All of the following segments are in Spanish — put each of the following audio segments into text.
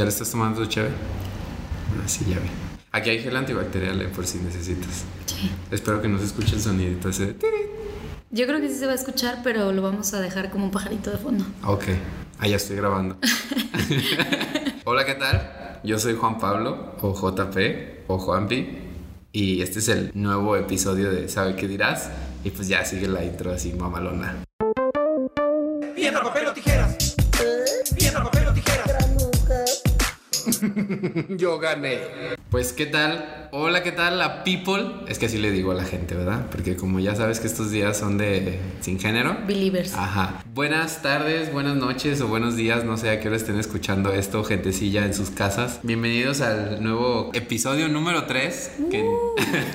¿Ya le estás tomando tu chévere? Ah, sí, ya vi. Aquí hay gel antibacterial eh, por si necesitas. Sí. Espero que no se escuche el sonidito ese. Yo creo que sí se va a escuchar, pero lo vamos a dejar como un pajarito de fondo. Ok, ah, ya estoy grabando. Hola, ¿qué tal? Yo soy Juan Pablo, o JP, o Juanpi, y este es el nuevo episodio de ¿Sabe qué dirás? Y pues ya sigue la intro así mamalona. Piedra, papel Yo gané. Pues, ¿qué tal? Hola, ¿qué tal la people? Es que así le digo a la gente, ¿verdad? Porque como ya sabes que estos días son de sin género. Believers. Ajá. Buenas tardes, buenas noches o buenos días, no sé a qué hora estén escuchando esto, gentecilla en sus casas. Bienvenidos al nuevo episodio número 3, que,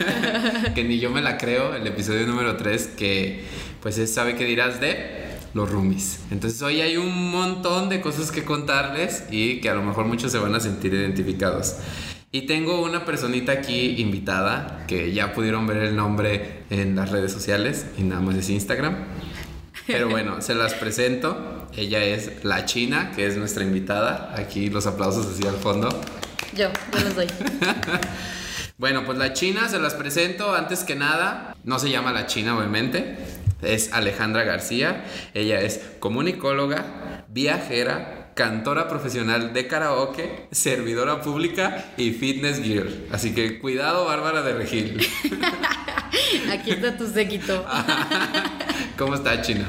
que ni yo me la creo, el episodio número 3 que pues es sabe qué dirás de los roomies. Entonces hoy hay un montón de cosas que contarles y que a lo mejor muchos se van a sentir identificados. Y tengo una personita aquí invitada que ya pudieron ver el nombre en las redes sociales y nada más es Instagram. Pero bueno, se las presento. Ella es la China, que es nuestra invitada. Aquí los aplausos así al fondo. Yo, yo los doy. Bueno, pues la China se las presento. Antes que nada, no se llama la China, obviamente. Es Alejandra García. Ella es comunicóloga, viajera, cantora profesional de karaoke, servidora pública y fitness gear. Así que cuidado, Bárbara de Regil. Aquí está tu séquito. ¿Cómo está, China?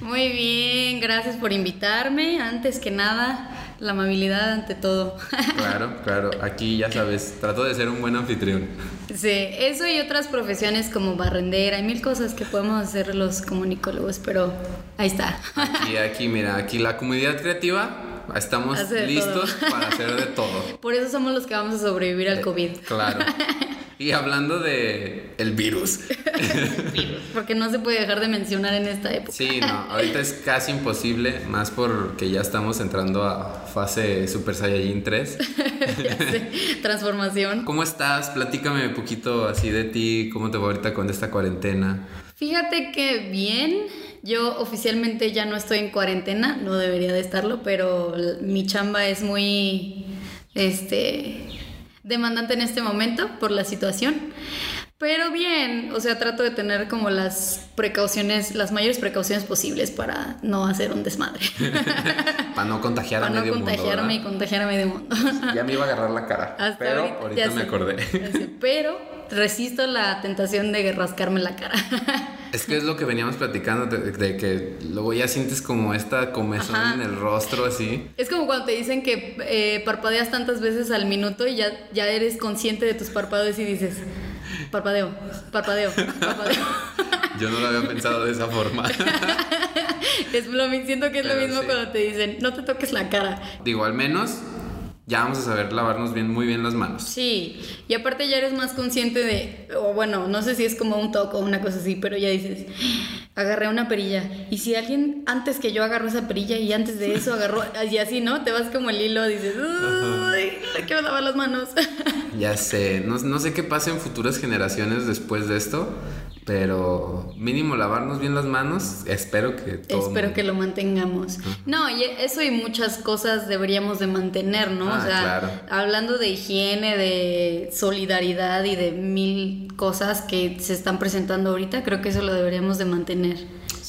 Muy bien, gracias por invitarme. Antes que nada, la amabilidad ante todo. Claro, claro. Aquí ya sabes, trato de ser un buen anfitrión. Sí, eso y otras profesiones como barrendera, hay mil cosas que podemos hacer los comunicólogos, pero ahí está. Y aquí, mira, aquí la comunidad creativa, estamos listos todo. para hacer de todo. Por eso somos los que vamos a sobrevivir al COVID. Claro. Y hablando de el virus. Porque no se puede dejar de mencionar en esta época. Sí, no, ahorita es casi imposible, más porque ya estamos entrando a fase Super Saiyajin 3. Ya sé, Transformación. ¿Cómo estás? Platícame un poquito así de ti, cómo te va ahorita con esta cuarentena. Fíjate que bien, yo oficialmente ya no estoy en cuarentena, no debería de estarlo, pero mi chamba es muy este demandante en este momento por la situación. Pero bien, o sea, trato de tener como las precauciones, las mayores precauciones posibles para no hacer un desmadre. Para no contagiar para no medio mundo. contagiarme y ¿verdad? contagiar a medio mundo. Ya me iba a agarrar la cara. Hasta pero ahorita, me sé, acordé. sé, pero resisto la tentación de rascarme la cara. Es que es lo que veníamos platicando, de, de que luego ya sientes como esta comezón Ajá. en el rostro así. Es como cuando te dicen que eh, parpadeas tantas veces al minuto y ya, ya eres consciente de tus parpadeos y dices, parpadeo, parpadeo, parpadeo. Yo no lo había pensado de esa forma. es lo, siento que es lo mismo sí. cuando te dicen, no te toques la cara. Digo, al menos ya vamos a saber lavarnos bien, muy bien las manos. Sí, y aparte ya eres más consciente de, o bueno, no sé si es como un toque o una cosa así, pero ya dices, agarré una perilla. Y si alguien antes que yo agarró esa perilla y antes de eso agarró, y así, ¿no? Te vas como el hilo, dices, uy, le quiero lavar las manos. Ya sé, no, no sé qué pasa en futuras generaciones después de esto, pero mínimo lavarnos bien las manos, espero que todo. Espero que lo mantengamos. No, y eso y muchas cosas deberíamos de mantener, ¿no? Ah, o sea, claro. hablando de higiene, de solidaridad y de mil cosas que se están presentando ahorita, creo que eso lo deberíamos de mantener.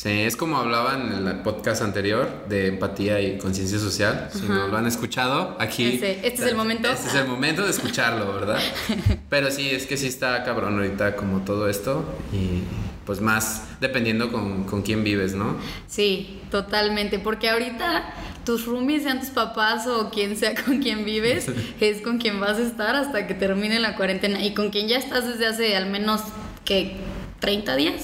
Sí, es como hablaba en el podcast anterior de empatía y conciencia social. Si no lo han escuchado, aquí. Ese- este es el momento. Este es el momento de escucharlo, ¿verdad? Pero sí, es que sí está cabrón ahorita como todo esto. Y pues más dependiendo con, con quién vives, ¿no? Sí, totalmente, porque ahorita tus roomies sean tus papás o quien sea con quien vives, es con quien vas a estar hasta que termine la cuarentena y con quien ya estás desde hace al menos que 30 días.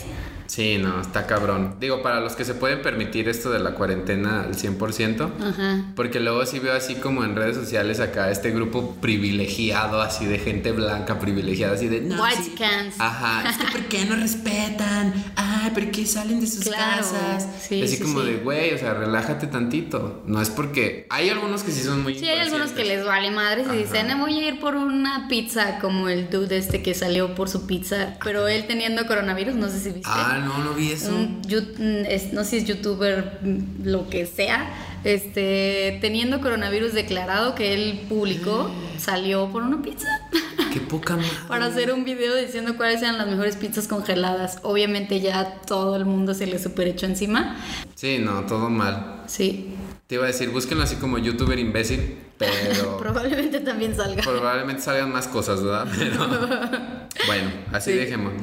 Sí, no, está cabrón. Digo, para los que se pueden permitir esto de la cuarentena al 100%, Ajá. porque luego sí veo así como en redes sociales acá este grupo privilegiado, así de gente blanca privilegiada, así de... No, White sí". cans. Ajá, es que ¿por qué no respetan? Ay, ¿por qué salen de sus Claro, casas? sí, así sí, como de, güey, o sea, relájate tantito. No es porque... Hay algunos que sí son muy... Sí, hay algunos que les vale madres y dicen, "Eh, voy a ir por una pizza, como el dude este que salió por su pizza, pero él teniendo coronavirus, no sé si viste. Ah, no, no vi eso. Un mm, es- no sé si es youtuber, mm, lo que sea, este, teniendo coronavirus declarado que él publicó, salió por una pizza Qué poca madre. para hacer un video diciendo cuáles eran las mejores pizzas congeladas. Obviamente ya todo el mundo se le super echó encima. Sí, no, todo mal. Sí, Te iba a decir, búsquenlo así como youtuber imbécil, pero probablemente también salga. probablemente salgan más cosas, ¿verdad? Pero bueno, así Sí. dejémoslo.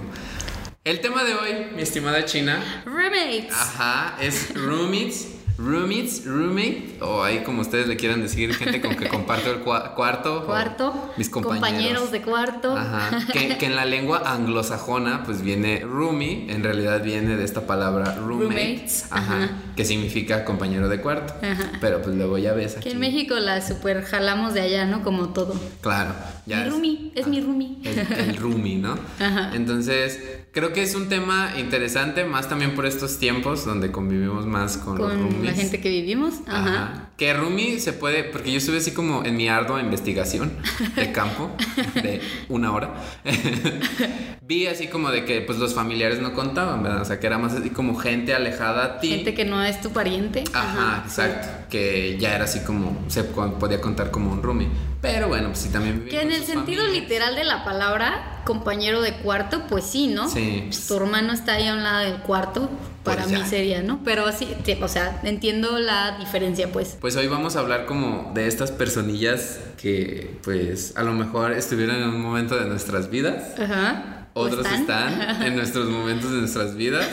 El tema de hoy, mi estimada China, Roommates. ajá, es roommates, roommates, roommate, o ahí como ustedes le quieran decir, gente con que comparto el cua- cuarto. Cuarto. Mis compañeros. de cuarto. Ajá, que, que en la lengua anglosajona pues viene roomie, en realidad viene de esta palabra roommate, Roommates, ajá, ajá. que significa compañero de cuarto. Ajá. Pero pues luego ya ves aquí. Que en México la super jalamos de allá, ¿no? Como todo. Claro, ya mi es- roomie, es ah, mi roomie. El, el roomie, ¿no? Ajá. Entonces, creo que es un tema interesante, más también por estos tiempos donde convivimos más con, los Con roomies. la gente que vivimos. Ajá. Ajá. Que roomie se puede, porque yo estuve así como en mi ardua investigación de campo de una hora. Vi así como de que pues los familiares no contaban, ¿verdad? O sea, que era más así como gente alejada a ti. Gente que no es tu pariente. Ajá, exacto. Que ya era así como, se podía contar como un roomie. Pero bueno, pues sí, también con el sentido familias. literal de la palabra, compañero de cuarto, pues sí, ¿no? Sí. Pues tu hermano está ahí a un lado del cuarto, para Pues mí ya. sería, ¿no? Pero sí, o sea, entiendo la diferencia, pues. Pues hoy vamos a hablar como de estas personillas que pues a lo mejor estuvieron en un momento de nuestras vidas. Ajá. ¿O Otros están en nuestros momentos de nuestras vidas.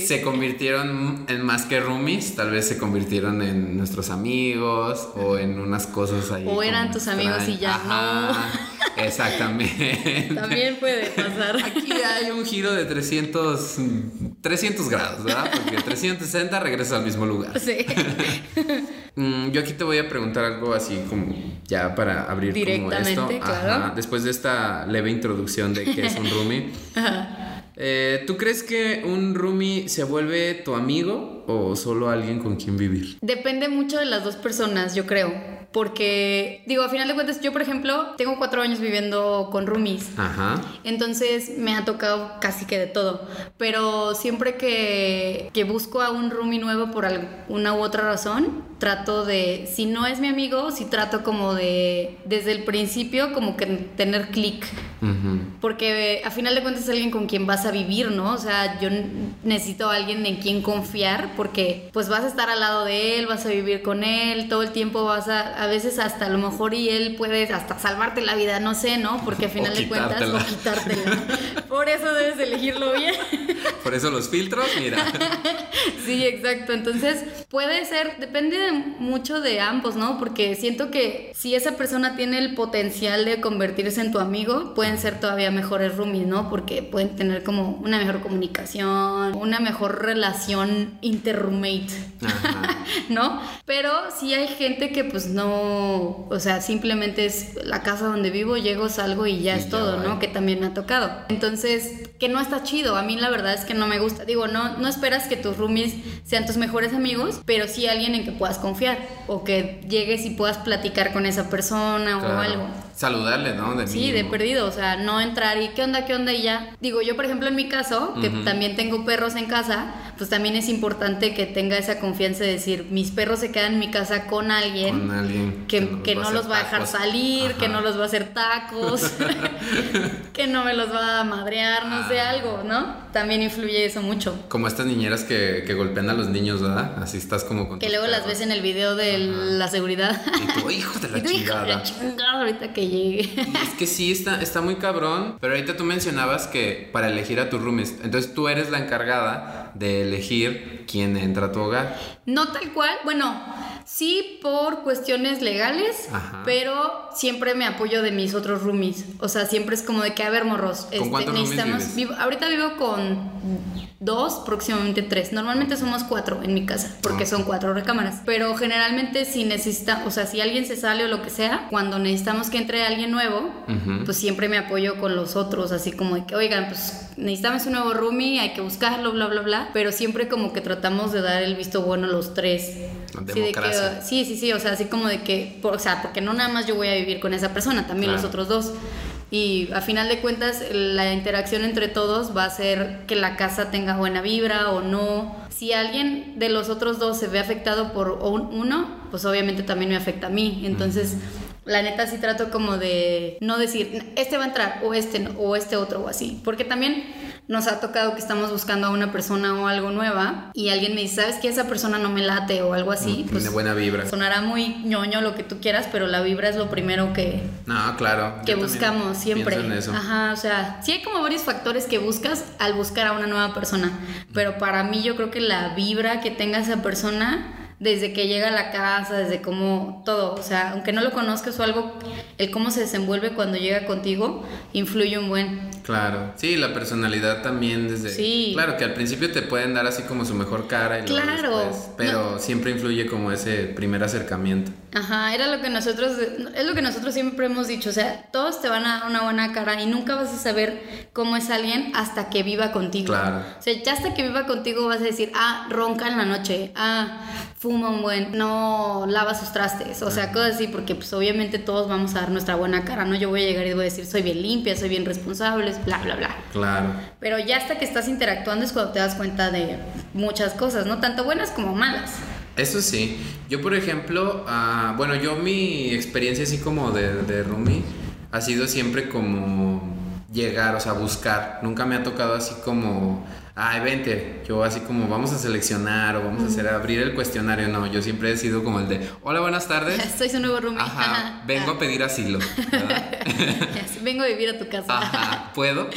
Sí. Se convirtieron en más que roomies, tal vez se convirtieron en nuestros amigos o en unas cosas ahí. O eran tus amigos y ya Ajá, Exactamente. También puede pasar. Aquí hay un giro de 300, 300 grados, ¿verdad? Porque 360 regresa al mismo lugar. Sí. Mm, yo aquí te voy a preguntar algo así como ya para abrir como esto. Directamente, claro. Después de esta leve introducción de qué es un roomie. Eh, ¿Tú crees que un roomie se vuelve tu amigo o solo alguien con quien vivir? Depende mucho de las dos personas, yo creo. Porque, digo, a final de cuentas, yo, por ejemplo, tengo cuatro años viviendo con roomies. Ajá. Entonces me ha tocado casi que de todo. Pero siempre que, que busco a un roomie nuevo por alguna u otra razón, trato de, si no es mi amigo, si trato como de, desde el principio, como que tener clic. Porque a final de cuentas es alguien con quien vas a vivir, ¿no? O sea, yo necesito a alguien en quien confiar porque pues vas a estar al lado de él, vas a vivir con él, todo el tiempo vas a, a veces hasta a lo mejor y él puede hasta salvarte la vida, no sé, ¿no? Porque a final O de cuentas o quitártela. Por eso debes elegirlo bien. Por eso los filtros, mira. Sí, exacto. Entonces, puede ser, depende de- mucho de ambos, ¿no? Porque siento que si esa persona tiene el potencial de convertirse en tu amigo, pueden ser todavía mejores roomies, ¿no? Porque pueden tener como una mejor comunicación, una mejor relación inter-roommate. ¿no? Pero sí hay gente que pues no, o sea, simplemente es la casa donde vivo, llego, salgo y ya Y es ya todo, va. ¿no? Que también me ha tocado. Entonces, que no está chido, a mí la verdad es que no me gusta. Digo, no, no esperas que tus roomies sean tus mejores amigos, pero sí alguien en que puedas confiar o que llegues y puedas platicar con esa persona o algo. Saludarle, ¿no? De Sí, de perdido, o sea, no entrar y qué onda, qué onda y ya. Digo, yo por ejemplo en mi caso, que Ujú. también tengo perros en casa, pues también es importante que tenga esa confianza de decir, mis perros se quedan en mi casa con alguien. Con alguien Que, que no hacer los va a dejar salir, que Ajá. no los va a hacer tacos, que no me los va a madrear, no sé, Ah. algo, ¿no? También influye eso mucho. Como estas niñeras que, que golpean a los niños, ¿verdad? Así estás como con Que luego las perros. ves en el video de la seguridad. Y tú, hijo de la Y tú, "Hija de la chingada, ahorita que llegue. Y es que sí, está, está muy cabrón. Pero ahorita tú mencionabas que para elegir a tus roomies, entonces tú eres la encargada de elegir quién entra a tu hogar. No tal cual, bueno, sí por cuestiones legales, Ajá. pero siempre me apoyo de mis otros roomies. O sea, siempre es como de que, a ver, morros, este, cuántos roomies necesitamos. vives? vivo- ahorita vivo con dos, próximamente tres. Normalmente somos cuatro en mi casa, porque son cuatro recámaras. Pero generalmente si necesita, o sea, si alguien se sale o lo que sea, cuando necesitamos que entre alguien nuevo, pues siempre me apoyo con los otros, así como de que, oigan, pues necesitamos un nuevo roomie, hay que buscarlo, bla, bla, bla. Pero siempre como que tratamos de dar el visto bueno los tres. Sí, de que, sí, sí, sí, o sea, así como de que, por- o sea, porque no nada más yo voy a vivir con esa persona, también los otros dos. Y a final de cuentas, la interacción entre todos va a hacer que la casa tenga buena vibra o no. Si alguien de los otros dos se ve afectado por un- uno, pues obviamente también me afecta a mí. Entonces, la neta sí trato como de no decir, este va a entrar o este no, o este otro o así. Porque también nos ha tocado que estamos buscando a una persona o algo nueva y alguien me dice, ¿sabes que esa persona no me late o algo así? Tiene buena vibra. Sonará muy ñoño lo que tú quieras, pero la vibra es lo primero que, No, claro. que buscamos siempre. en eso. Ajá, o sea, sí hay como varios factores que buscas al buscar a una nueva persona, pero para mí yo creo que la vibra que tenga esa persona desde que llega a la casa, desde cómo todo, o sea, aunque no lo conozcas o algo, el cómo se desenvuelve cuando llega contigo influye un buen. Claro, sí, la personalidad también desde... Sí. Claro, que al principio te pueden dar así como su mejor cara y luego Claro. después, pero siempre influye como ese primer acercamiento. Ajá, era lo que nosotros, es lo que nosotros siempre hemos dicho, o sea, todos te van a dar una buena cara y nunca vas a saber cómo es alguien hasta que viva contigo. Claro. O sea, ya hasta que viva contigo vas a decir, ah, ronca en la noche, ah, fuma un buen, no lava sus trastes, o sea, cosas así, porque pues obviamente todos vamos a dar nuestra buena cara, ¿no? Yo voy a llegar y voy a decir, soy bien limpia, soy bien responsable, bla, bla, bla. Claro. Pero ya hasta que estás interactuando es cuando te das cuenta de muchas cosas, ¿no? Tanto buenas como malas. Eso sí. Yo, por ejemplo, ah, bueno, yo mi experiencia así como de, de roomie ha sido siempre como llegar, o sea, buscar. Nunca me ha tocado así como, ay, vente. Yo así como, vamos a seleccionar o vamos a hacer, abrir el cuestionario. No, yo siempre he sido como el de, hola, buenas tardes. Soy su nuevo roomie. Ajá, vengo a pedir asilo. Vengo a vivir a tu casa. Ajá, ¿puedo?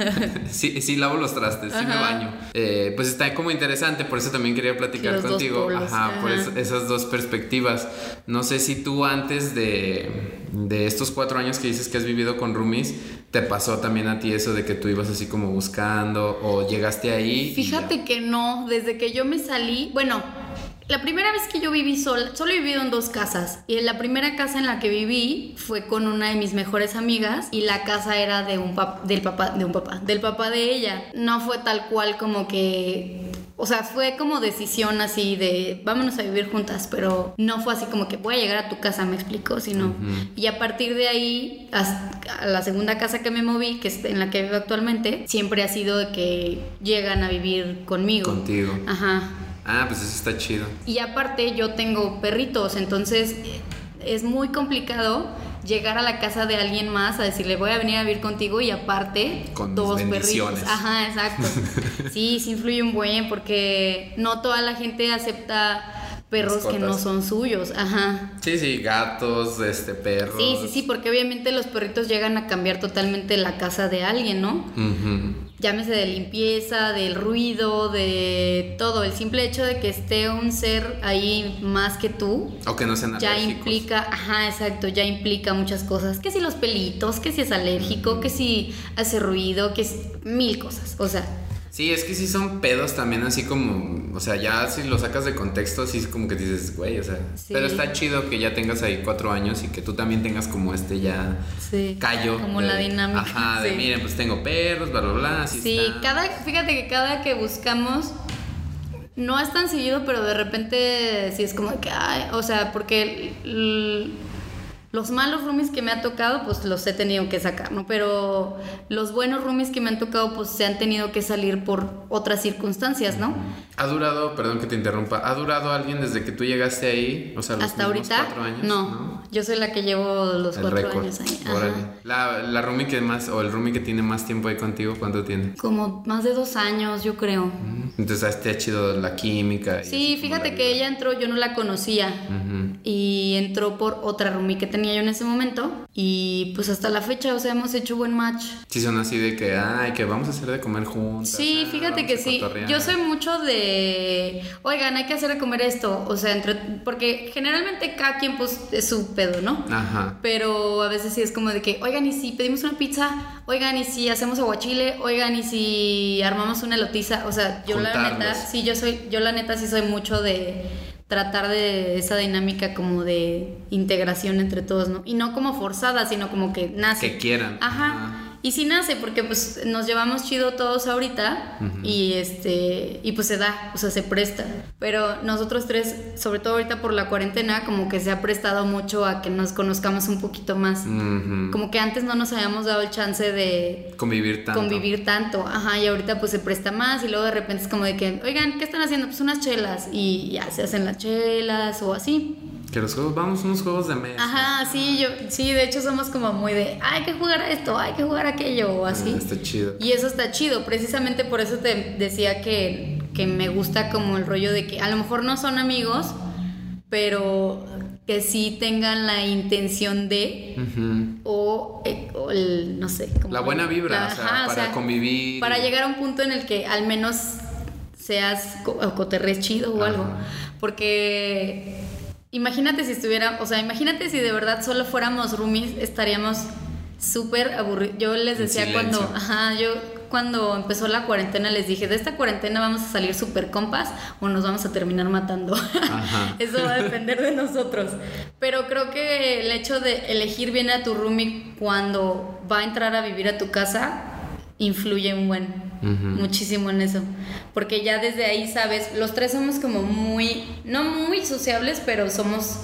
sí, sí, lavo los trastes, sí me Ajá. baño. Eh, pues está como interesante, por eso también quería platicar Los contigo. Ajá, por ajá. es- esas dos perspectivas. No sé si tú antes de, de estos cuatro años que dices que has vivido con roomies, te pasó también a ti eso de que tú ibas así como buscando o llegaste ahí. Fíjate que no, desde que yo me salí, bueno, la primera vez que yo viví sola, solo he vivido en dos casas. Y en la primera casa en la que viví fue con una de mis mejores amigas y la casa era de un pap- del papá, de un papá, del papá de ella. No fue tal cual como que o sea, fue como decisión así de vámonos a vivir juntas, pero no fue así como que voy a llegar a tu casa, me explicó, sino. Y a partir de ahí, hasta a la segunda casa que me moví, que es en la que vivo actualmente, siempre ha sido de que llegan a vivir conmigo. Contigo. Ajá. Ah, pues eso está chido. Y aparte yo tengo perritos, entonces eh, es muy complicado llegar a la casa de alguien más a decirle voy a venir a vivir contigo y aparte Con dos perritos. Ajá, exacto. sí, sí influye un buen porque no toda la gente acepta perros que no son suyos. Ajá. Sí, sí, gatos, este, perros. Sí, sí, sí, porque obviamente los perritos llegan a cambiar totalmente la casa de alguien, ¿no? Ujú. Llámese de limpieza, del ruido, de todo. El simple hecho de que esté un ser ahí más que tú, O que no sean ya alérgicos. implica, ajá, exacto, ya implica muchas cosas. Que si los pelitos, que si es alérgico, que si hace ruido, que es mil cosas. O sea, Sí, es que sí son pedos también así como, o sea, ya si lo sacas de contexto, sí es como que dices, güey, o sea, Sí. pero está chido que ya tengas ahí cuatro años y que tú también tengas como este ya sí. callo. Como de- la dinámica. Ajá, de miren, pues tengo perros, bla, bla, bla, así Sí, está. cada, fíjate que cada que buscamos no es tan seguido, pero de repente sí es como que, ay, o sea, porque los malos roomies que me ha tocado, pues los he tenido que sacar, ¿no? Pero los buenos roomies que me han tocado, pues se han tenido que salir por otras circunstancias, ¿no? ¿Ha durado, perdón que te interrumpa, ¿ha durado alguien desde que tú llegaste ahí? O sea, los Hasta ahorita, cuatro años. no, Yo soy la que llevo los El cuatro récord. años ahí. Órale. La, la roomie que más, o el roomie que tiene más tiempo ahí contigo, ¿cuánto tiene? Como más de dos años, yo creo. Entonces, te ha chido la química. y Sí, fíjate que ella entró, yo no la conocía. Ujú. Y entró por otra roomie que tenía yo en ese momento. Y pues hasta la fecha, o sea, hemos hecho buen match. Sí, son así de que, ay, que vamos a hacer de comer juntas. Sí, ah, fíjate que sí. Yo soy mucho de, oigan, hay que hacer de comer esto. O sea, entre, porque generalmente cada quien pues es su pedo, ¿no? Ajá. Pero a veces sí es como de que, oigan, y si pedimos una pizza, oigan, y si hacemos aguachile, oigan, y si armamos una lotiza. O sea, yo la neta, sí, yo soy, yo la neta sí soy mucho de tratar de esa dinámica como de integración entre todos, ¿no? Y no como forzada, sino como que nace. Que quieran. Ajá. Ajá. Y sí nace, porque pues nos llevamos chido todos ahorita y este, y pues se da, o sea, se presta. Pero nosotros tres, sobre todo ahorita por la cuarentena, como que se ha prestado mucho a que nos conozcamos un poquito más. Como que antes no nos habíamos dado el chance de Convivir tanto. convivir tanto, ajá, y ahorita pues se presta más y luego de repente es como de que, oigan, ¿qué están haciendo? Pues unas chelas y ya se hacen las chelas o así. Que los juegos, vamos unos juegos de mesa. Ajá, sí, yo, sí, de hecho somos como muy de, hay que jugar a esto, hay que jugar a aquello o así. Ah, está chido. Y eso está chido, precisamente por eso te decía que, que me gusta como el rollo de que a lo mejor no son amigos, pero que sí tengan la intención de o, eh, o el, no sé. como- La buena vibra, o sea, Ajá, para convivir. Para llegar a un punto en el que al menos seas co- o coterres chido o Ajá. algo. Porque imagínate si estuviera, o sea, imagínate si de verdad solo fuéramos roomies, estaríamos súper aburridos. Yo les decía cuando, ajá, yo cuando empezó la cuarentena les dije, de esta cuarentena vamos a salir súper compas o nos vamos a terminar matando. Eso va a depender de nosotros. Pero creo que el hecho de elegir bien a tu roomie cuando va a entrar a vivir a tu casa influye un buen, Muchísimo en eso. Porque ya desde ahí sabes, los tres somos como muy, no muy sociables, pero somos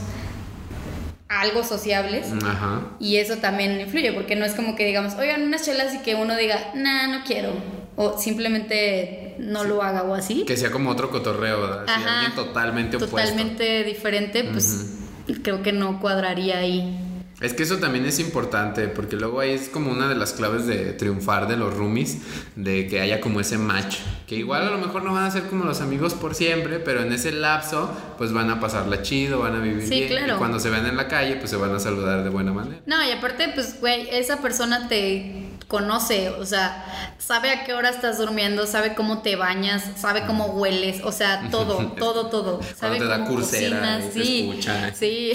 algo sociables. Ajá. Y eso también influye, porque no es como que digamos, oigan unas chelas y que uno diga, nah, no quiero. O simplemente no lo haga o así. Que sea como otro cotorreo, ¿verdad? Alguien totalmente opuesto. Totalmente diferente, pues creo que no cuadraría ahí. Es que eso también es importante, porque luego ahí es como una de las claves de triunfar de los roomies, de que haya como ese match, que igual a lo mejor no van a ser como los amigos por siempre, pero en ese lapso pues van a pasarla chido, van a vivir Sí, bien, claro. y cuando se vean en la calle pues se van a saludar de buena manera. No, y aparte, pues, güey, esa persona te conoce, o sea, sabe a qué hora estás durmiendo, sabe cómo te bañas, sabe cómo hueles, o sea, todo, todo, todo. Sabe te da cursera cocinas, sí, escucha. sí,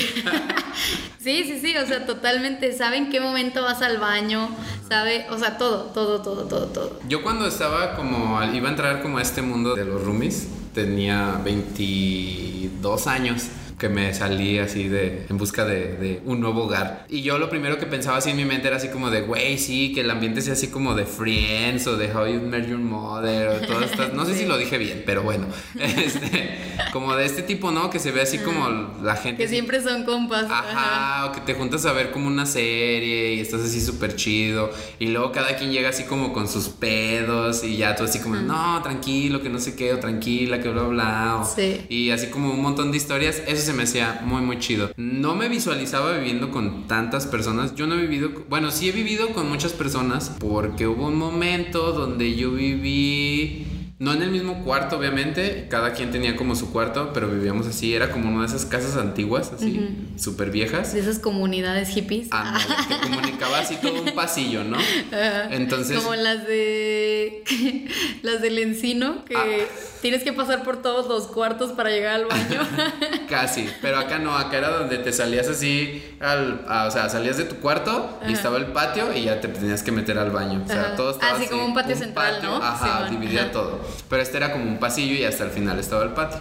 sí, sí, sí, o sea, totalmente, sabe en qué momento vas al baño, sabe, o sea, todo, todo, todo, todo, todo. Yo cuando estaba como, iba a entrar como a este mundo de los roomies, tenía 22 años que me salí así de en busca de, de un nuevo hogar y yo lo primero que pensaba así en mi mente era así como de güey sí que el ambiente sea así como de Friends o de How You Met Your Mother o todas estas no sé si lo dije bien pero bueno este como de este tipo no que se ve así como la gente Que siempre son compas. Ajá, o que te juntas a ver como una serie y estás así súper chido. Y luego cada quien llega así como con sus pedos y ya tú así como, no, tranquilo, que no sé qué, o tranquila, que bla, bla. o- Sí. Y así como un montón de historias. Eso se me hacía muy, muy chido. No me visualizaba viviendo con tantas personas. Yo no he vivido, bueno, sí he vivido con muchas personas porque hubo un momento donde yo viví... No en el mismo cuarto, obviamente, cada quien tenía como su cuarto, pero vivíamos así, era como una de esas casas antiguas, así, súper viejas. De esas comunidades hippies. Ah, no, que comunicaba así todo un pasillo, ¿no? Ajá. Entonces, Como las de. las del encino, que Ah. tienes que pasar por todos los cuartos para llegar al baño. casi, pero acá no, acá era donde te salías así, al, a- o sea, salías de tu cuarto y estaba el patio y ya te tenías que meter al baño. O sea, todo estaba Ah, sí, así, como un patio central, ¿no? Ajá, dividía Ajá. todo. Pero este era como un pasillo y hasta el final estaba el patio.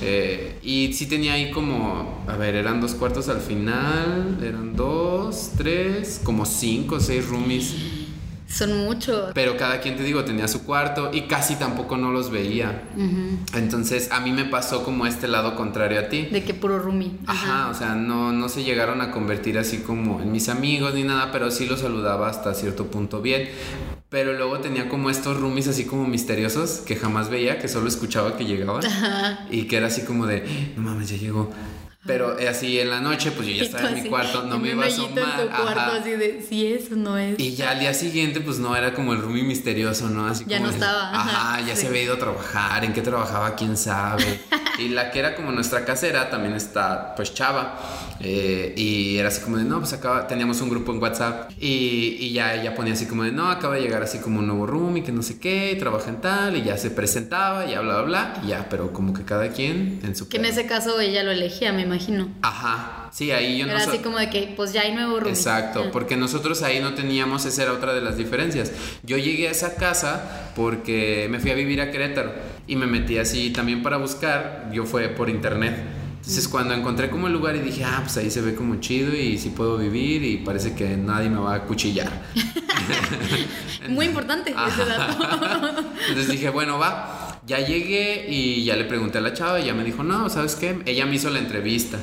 Eh, y sí tenía ahí como, a ver, eran dos cuartos al final, eran dos, tres, como cinco o seis roomies. Son muchos. Pero cada quien, te digo, tenía su cuarto y casi tampoco no los veía. Entonces a mí me pasó como este lado contrario a ti. De que puro roomie. Ajá, o sea, no, no se llegaron a convertir así como en mis amigos ni nada, pero sí los saludaba hasta cierto punto bien. Pero luego tenía como estos roomies así como misteriosos que jamás veía, que solo escuchaba que llegaban. Y que era así como de, no mames, ya llegó. Pero así en la noche, pues yo ya estaba en mi cuarto, no me iba a asomar. en tu cuarto, ajá. así de, si eso no es. Y ya al día siguiente, pues no era como el roomie misterioso, ¿no? Así Ya como no estaba, Ajá, ajá, ya sí. se había ido a trabajar, en qué trabajaba, quién sabe. y la que era como nuestra casera también está, pues chava. Eh, y era así como de, no, pues acaba, teníamos un grupo en WhatsApp. Y, y ya ella ponía así como de, no, acaba de llegar así como un nuevo roomie, que no sé qué, y trabaja en tal, y ya se presentaba, y ya bla, bla, bla. Y ya, pero como que cada quien en su Que en ese caso ella lo elegía, me imagino. Ajá, sí, ahí yo no Era so- así como de que, pues ya hay nuevo roomie. Exacto, Ah. porque nosotros ahí no teníamos, esa era otra de las diferencias. Yo llegué a esa casa porque me fui a vivir a Querétaro y me metí así también para buscar, yo fue por internet. Entonces cuando encontré como el lugar y dije, ah, pues ahí se ve como chido y sí puedo vivir y parece que nadie me va a cuchillar. Muy importante ese dato. Entonces dije, bueno, va. Ya llegué y ya le pregunté a la chava y ya me dijo, no, ¿sabes qué? Ella me hizo la entrevista.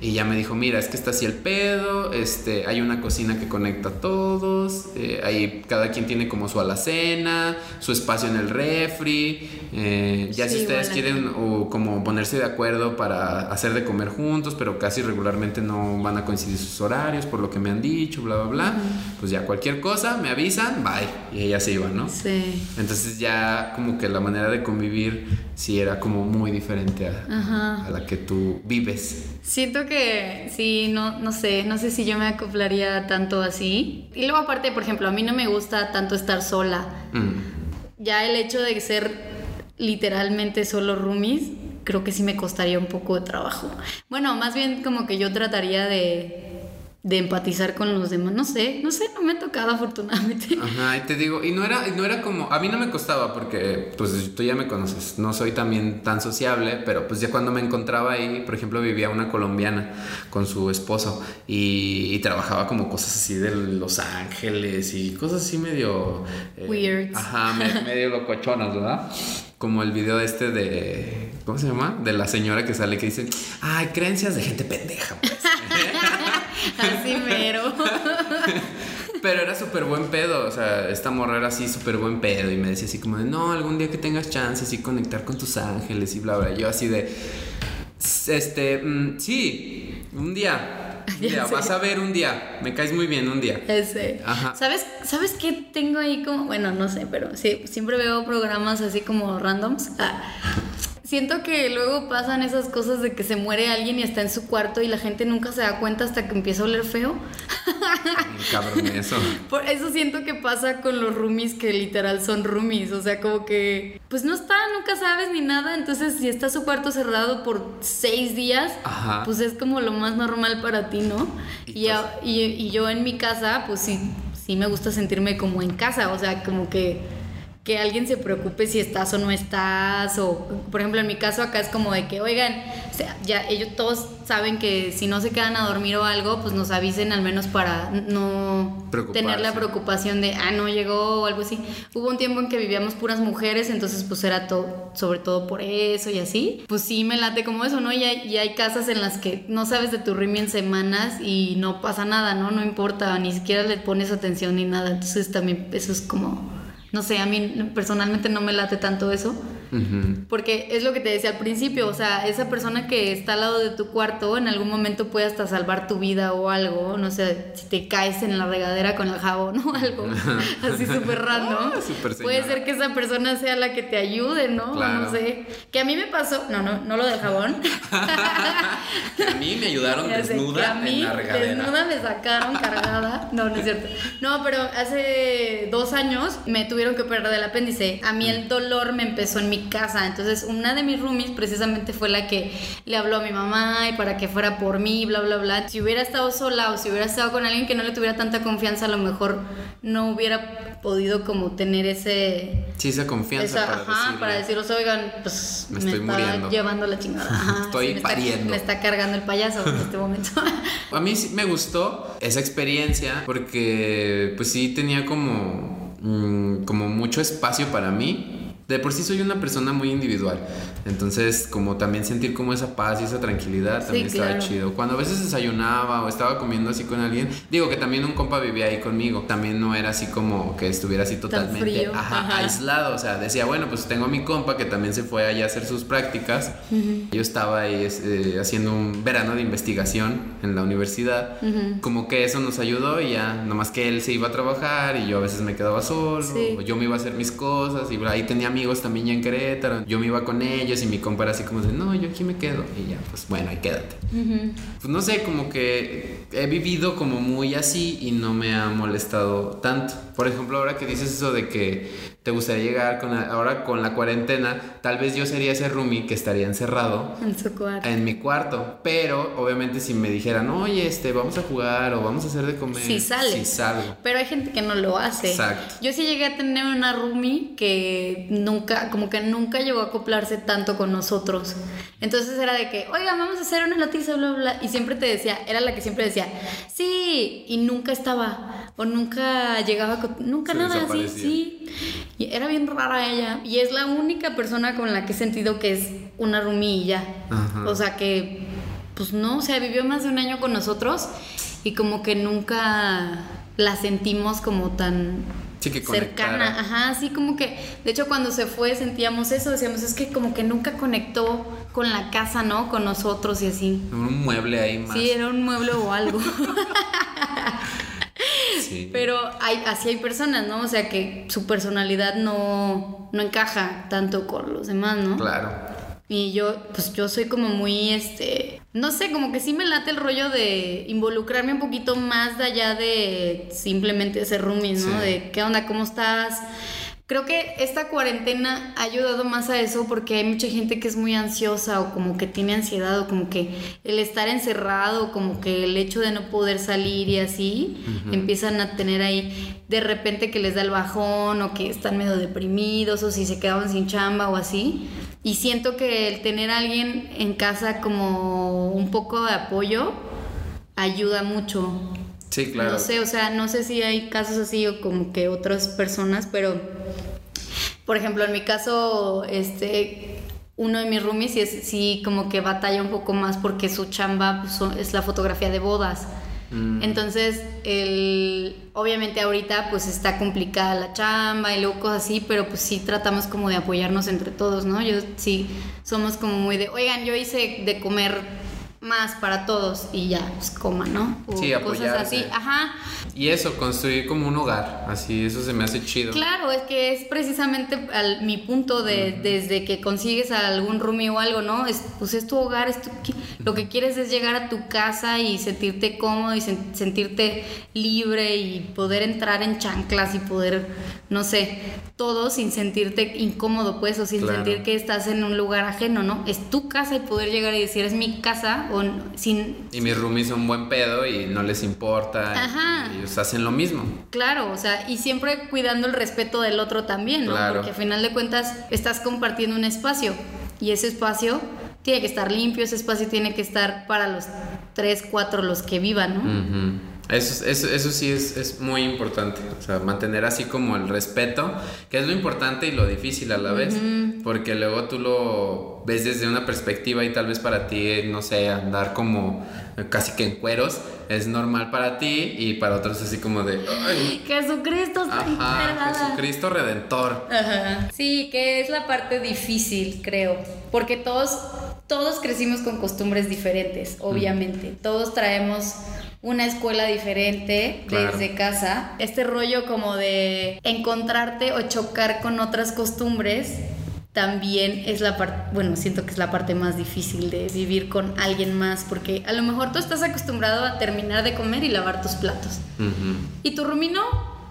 Y ya me dijo, mira, es que está así el pedo, este, hay una cocina que conecta a todos, eh, ahí cada quien tiene como su alacena, su espacio en el refri, eh, ya Sí, si ustedes quieren o como ponerse de acuerdo para hacer de comer juntos, pero casi regularmente no van a coincidir sus horarios, por lo que me han dicho, bla, bla, bla, pues ya cualquier cosa, me avisan, bye, y ella se iba, ¿no? Sí. Entonces ya como que la manera de convivir sí era como muy diferente a, la que tú vives. Siento que sí, no, no sé, no sé si yo me acoplaría tanto así. Y luego aparte, por ejemplo, a mí no me gusta tanto estar sola. Mm. Ya el hecho de ser literalmente solo roomies, creo que sí me costaría un poco de trabajo. Bueno, más bien como que yo trataría de, de empatizar con los demás. No sé, no sé, no me ha tocado afortunadamente. Ajá, y te digo, y no era, no era como, a mí no me costaba porque, pues tú ya me conoces, no soy también tan sociable, pero pues ya cuando me encontraba ahí, por ejemplo, vivía una colombiana con su esposo y, y trabajaba como cosas así de Los Ángeles y cosas así medio... eh, Weird. Ajá, me- medio locochonas, ¿verdad? Como el video este de, ¿cómo se llama? De la señora que sale que dice, ay, creencias de gente pendeja, pues. Así mero. Pero era súper buen pedo, o sea, esta morra era así súper buen pedo y me decía así como de, no, algún día que tengas chance, así conectar con tus ángeles y bla, bla. Yo así de, este, mm, sí, un día, un día, vas a ver un día, me caes muy bien un día. Ese. Ajá. ¿Sabes, ¿Sabes qué tengo ahí como? Bueno, no sé, pero sí, siempre veo programas así como randoms. Ah, siento que luego pasan esas cosas de que se muere alguien y está en su cuarto y la gente nunca se da cuenta hasta que empieza a oler feo. Cabrón, eso. Por eso siento que pasa con los roomies que literal son roomies. O sea, como que pues no está, nunca sabes ni nada. Entonces, si está su cuarto cerrado por seis días, Ajá. pues es como lo más normal para ti, ¿no? Y Y, a- y- y yo en mi casa, pues sí, sí me gusta sentirme como en casa. O sea, como que que alguien se preocupe si estás o no estás o por ejemplo en mi caso acá es como de que oigan o sea, ya ellos todos saben que si no se quedan a dormir o algo pues nos avisen al menos para no tener la preocupación de ah no llegó o algo así hubo un tiempo en que vivíamos puras mujeres entonces pues era todo sobre todo por eso y así. Pues sí me late como eso no y hay, y hay casas en las que no sabes de tu roomie en semanas y no pasa nada no no importa ni siquiera le pones atención ni nada. Entonces también eso es como no sé, a mí personalmente no me late tanto eso. Ujú. Porque es lo que te decía al principio, o sea, esa persona que está al lado de tu cuarto en algún momento puede hasta salvar tu vida o algo, no sé, si te caes en la regadera con el jabón o algo, así súper random. Ah, súper puede ser que esa persona sea la que te ayude, ¿no? Claro. No sé. Que a mí me pasó, no, no, no lo del jabón. A mí me ayudaron Ya sé, desnuda a mí, en la regadera. desnuda me sacaron cargada. No, no es cierto. No, pero hace dos años me tuvieron que operar del apéndice. A mí el dolor me empezó en mi casa. Entonces, una de mis roomies precisamente fue la que le habló a mi mamá y para que fuera por mí, bla, bla, bla. Si hubiera estado sola o si hubiera estado con alguien que no le tuviera tanta confianza, a lo mejor no hubiera podido como tener ese... Sí, esa confianza esa- para ajá, decirle. para deciros, oigan, pues Me me, estoy está muriendo. llevando la chingada. Ajá, Estoy me está- pariendo. me está cargando el payaso en este momento. A mí sí me gustó esa experiencia porque pues sí tenía como, mm, como mucho espacio para mí. De por sí soy una persona muy individual. Entonces como también sentir como esa paz y esa tranquilidad Sí, también estaba claro. chido. Cuando a veces desayunaba o estaba comiendo así con alguien, digo que también un compa vivía ahí conmigo. También no era así como que estuviera así totalmente ajá, ajá. aislado. O sea, decía, bueno, pues tengo a mi compa que también se fue allá a hacer sus prácticas. Yo estaba ahí eh, haciendo un verano de investigación en la universidad. Como que eso nos ayudó y ya, nomás que él se iba a trabajar y yo a veces me quedaba solo. Sí. o yo me iba a hacer mis cosas y ahí tenía amigos también ya en Querétaro. Yo me iba con ellos y mi compa era así como de, no, yo aquí me quedo. Y ya, pues bueno, ahí quédate. Pues no sé, como que he vivido como muy así y no me ha molestado tanto. Por ejemplo, ahora que dices eso de que te gustaría llegar con la- ahora con la cuarentena, tal vez yo sería ese roomie que estaría encerrado En su cuarto. en mi cuarto, pero obviamente si me dijeran, oye, este, vamos a jugar o vamos a hacer de comer, Sí sales. sí salgo. Pero hay gente que no lo hace. Exacto. Yo sí llegué a tener una roomie que nunca, como que nunca llegó a acoplarse tanto con nosotros. Entonces era de que, oiga, vamos a hacer una noticia, bla, bla. Y siempre te decía, era la que siempre decía, sí, y nunca estaba. O nunca llegaba, nunca Se nada así, sí. Y era bien rara ella. Y es la única persona con la que he sentido que es una. Ajá. O sea que, pues no, o sea, vivió más de un año con nosotros y como que nunca la sentimos como tan Sí, que cercana, ajá, así como que, de hecho cuando se fue sentíamos eso, decíamos, es que como que nunca conectó con la casa, ¿no? Con nosotros y así. Un mueble ahí más. Sí, era un mueble o algo. Sí. Pero hay, así hay personas, ¿no? O sea que su personalidad no, no encaja tanto con los demás, ¿no? Claro. Y yo, pues yo soy como muy, este, no sé, como que sí me late el rollo de involucrarme un poquito más de allá de simplemente ser roomies, ¿no? Sí. De qué onda, cómo estás. Creo que esta cuarentena ha ayudado más a eso porque hay mucha gente que es muy ansiosa o como que tiene ansiedad o como que el estar encerrado, como que el hecho de no poder salir y así, empiezan a tener ahí de repente que les da el bajón o que están medio deprimidos o si se quedaban sin chamba o así. Y siento que el tener a alguien en casa como un poco de apoyo ayuda mucho. Sí, claro. No sé, o sea, no sé si hay casos así o como que otras personas, pero por ejemplo, en mi caso, este uno de mis roomies sí, sí como que batalla un poco más porque su chamba pues, es la fotografía de bodas. Mm. Entonces, el, obviamente ahorita pues está complicada la chamba y luego cosas así, pero pues sí tratamos como de apoyarnos entre todos, ¿no? Yo sí somos como muy de, oigan, yo hice de comer más para todos y ya, pues coman, ¿no? O Sí, cosas así, ajá. Y eso, construir como un hogar, así, eso se me hace chido. Claro, es que es precisamente al- mi punto de desde que consigues a algún roomie o algo, ¿no? Es, pues es tu hogar, es tu- lo que quieres es llegar a tu casa y sentirte cómodo y sen- sentirte libre y poder entrar en chanclas y poder, no sé, todo sin sentirte incómodo, pues, o sin Claro. sentir que estás en un lugar ajeno, ¿no? Es tu casa y poder llegar y decir, es mi casa, o n- sin Y mis roomies son buen pedo y no les importa. y- Ajá. Y ellos hacen lo mismo. Claro, o sea, y siempre cuidando el respeto del otro también, ¿no? Claro. Porque a final de cuentas estás compartiendo un espacio y ese espacio tiene que estar limpio, ese espacio tiene que estar para los tres, cuatro los que vivan, ¿no? Ujú. Eso, eso, eso sí es, es muy importante, o sea, mantener así como el respeto, que es lo importante y lo difícil a la vez, porque luego tú lo ves desde una perspectiva y tal vez para ti, no sé, andar como eh, casi que en cueros es normal para ti y para otros así como de, ay, Jesucristo ajá. Jesucristo Redentor. Ajá. Sí, que es la parte difícil, creo, porque todos todos crecimos con costumbres diferentes, obviamente. Todos traemos una escuela diferente Claro. desde casa. Este rollo como de encontrarte o chocar con otras costumbres también es la parte, bueno, siento que es la parte más difícil de vivir con alguien más, porque a lo mejor tú estás acostumbrado a terminar de comer y lavar tus platos. Y tu roomie no.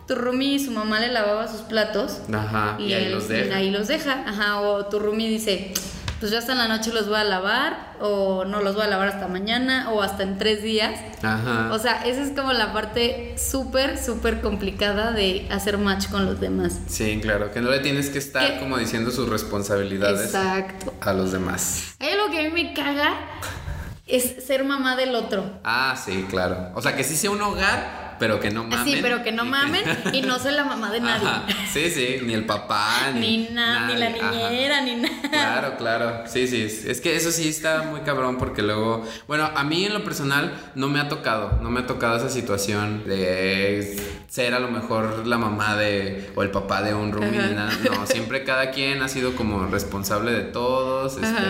Tu y su mamá le lavaba sus platos. Ajá, y, ahí él- los deja. ahí los deja. Ajá, o tu roomie dice, pues yo hasta en la noche los voy a lavar, o no los voy a lavar hasta mañana, o hasta en tres días. Ajá. O sea, esa es como la parte súper, súper complicada de hacer match con los demás. sí, claro, que no le tienes que estar ¿Qué? como diciendo sus responsabilidades Exacto. a los demás. Hay algo que a mí me caga, es ser mamá del otro. Ah, sí, claro. O sea, que sí sea un hogar, pero que no mamen. Así, pero que no mamen y no soy la mamá de nadie. Ajá. Sí, sí, ni el papá, ni, Ni, na- ni la. Ajá. niñera, ni nada. Claro, claro. Sí, sí. Es que eso sí está muy cabrón porque luego, bueno, a mí en lo personal no me ha tocado, no me ha tocado esa situación de ser a lo mejor la mamá de o el papá de un roomie. No, siempre cada quien ha sido como responsable de todos. este,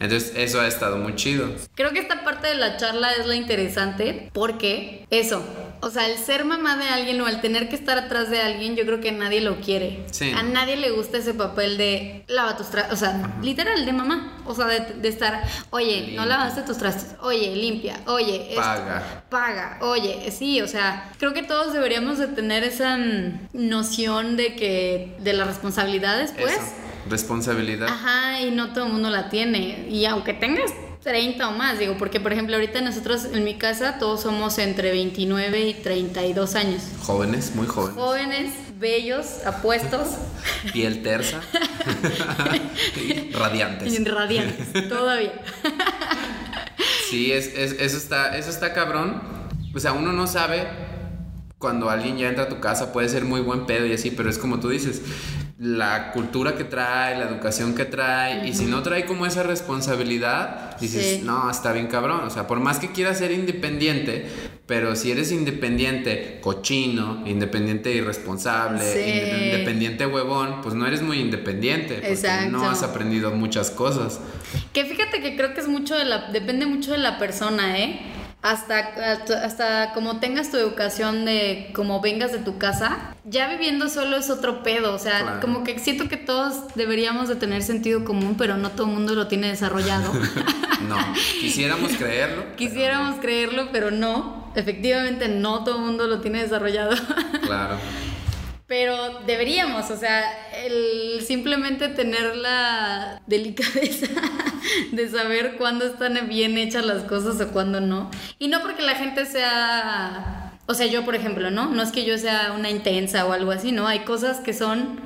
entonces eso ha estado muy chido. Creo que esta parte de la charla es la interesante porque eso, o sea, el ser mamá de alguien o el tener que estar atrás de alguien, yo creo que nadie lo quiere. Sí. A nadie le gusta ese papel de lava tus trastes, o sea, literal de mamá. O sea, de, de estar, oye, Limpia. no lavaste tus trastes, oye, limpia, oye, esto, Paga. paga, oye, sí, o sea, creo que todos deberíamos de tener esa noción de que, de las responsabilidades, pues. Eso, responsabilidad. Ajá, y no todo el mundo la tiene. Y aunque tengas 30 o más, digo, porque por ejemplo ahorita nosotros en mi casa todos somos entre 29 y 32 años. Jóvenes, muy jóvenes. Jóvenes, bellos, apuestos Piel tersa. y radiantes. y radiantes, todavía. Sí, es, es- eso, está, eso está cabrón. O sea, uno no sabe cuando alguien ya entra a tu casa, puede ser muy buen pedo y así, pero es como tú dices, la cultura que trae, la educación que trae, y si no trae como esa responsabilidad, dices, Sí. no, está bien cabrón. O sea, por más que quieras ser independiente, pero si eres independiente cochino, independiente irresponsable, Sí. independiente huevón, pues no eres muy independiente, porque Exacto. no has aprendido muchas cosas. Que fíjate que creo que es mucho de la, depende mucho de la persona, ¿eh? Hasta, hasta, como tengas tu educación de como vengas de tu casa, ya viviendo solo es otro pedo, o sea, Claro. como que siento que todos deberíamos de tener sentido común, pero no todo el mundo lo tiene desarrollado. No, quisiéramos creerlo. pero Quisiéramos creerlo, pero no. Efectivamente, no todo el mundo lo tiene desarrollado. Claro. Pero deberíamos, o sea, el simplemente tener la delicadeza de saber cuándo están bien hechas las cosas o cuándo no. Y no porque la gente sea, o sea, yo por ejemplo, ¿no? No es que yo sea una intensa o algo así, ¿no? Hay cosas que son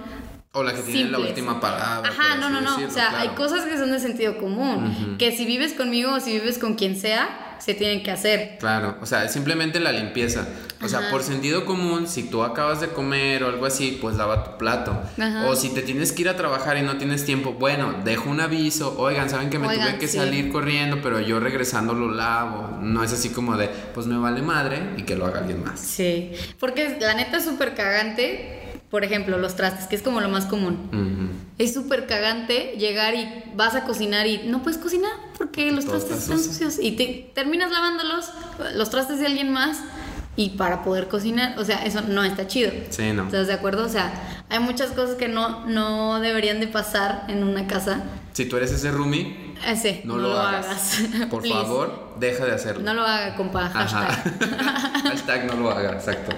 O la que tiene la última palabra. Ajá, no, no, no. decirlo, o sea, claro. hay cosas que son de sentido común. Que si vives conmigo o si vives con quien sea, se tienen que hacer. Claro, o sea, simplemente la limpieza. O sea, Ajá. por sentido común, si tú acabas de comer o algo así, pues lava tu plato. Ajá. O si te tienes que ir a trabajar y no tienes tiempo, bueno, dejo un aviso. Oigan, saben que me Oigan, tuve que sí. salir corriendo, pero yo regresando lo lavo. No es así como de, pues me vale madre y que lo haga alguien más. Sí. Porque la neta es súper cagante. Por ejemplo, los trastes, que es como lo más común. Es súper cagante llegar y vas a cocinar y no puedes cocinar porque los Todo trastes está están sucio. sucios y te terminas lavándolos, los trastes de alguien más y para poder cocinar, o sea, eso no está chido. Sí, no. ¿Estás de acuerdo? O sea, hay muchas cosas que no, no deberían de pasar en una casa. Si tú eres ese roomie, Ese, no, lo, hagas. Por Please. favor, deja de hacerlo. No lo haga, compa. Ajá. Hashtag. Hashtag no lo haga, exacto.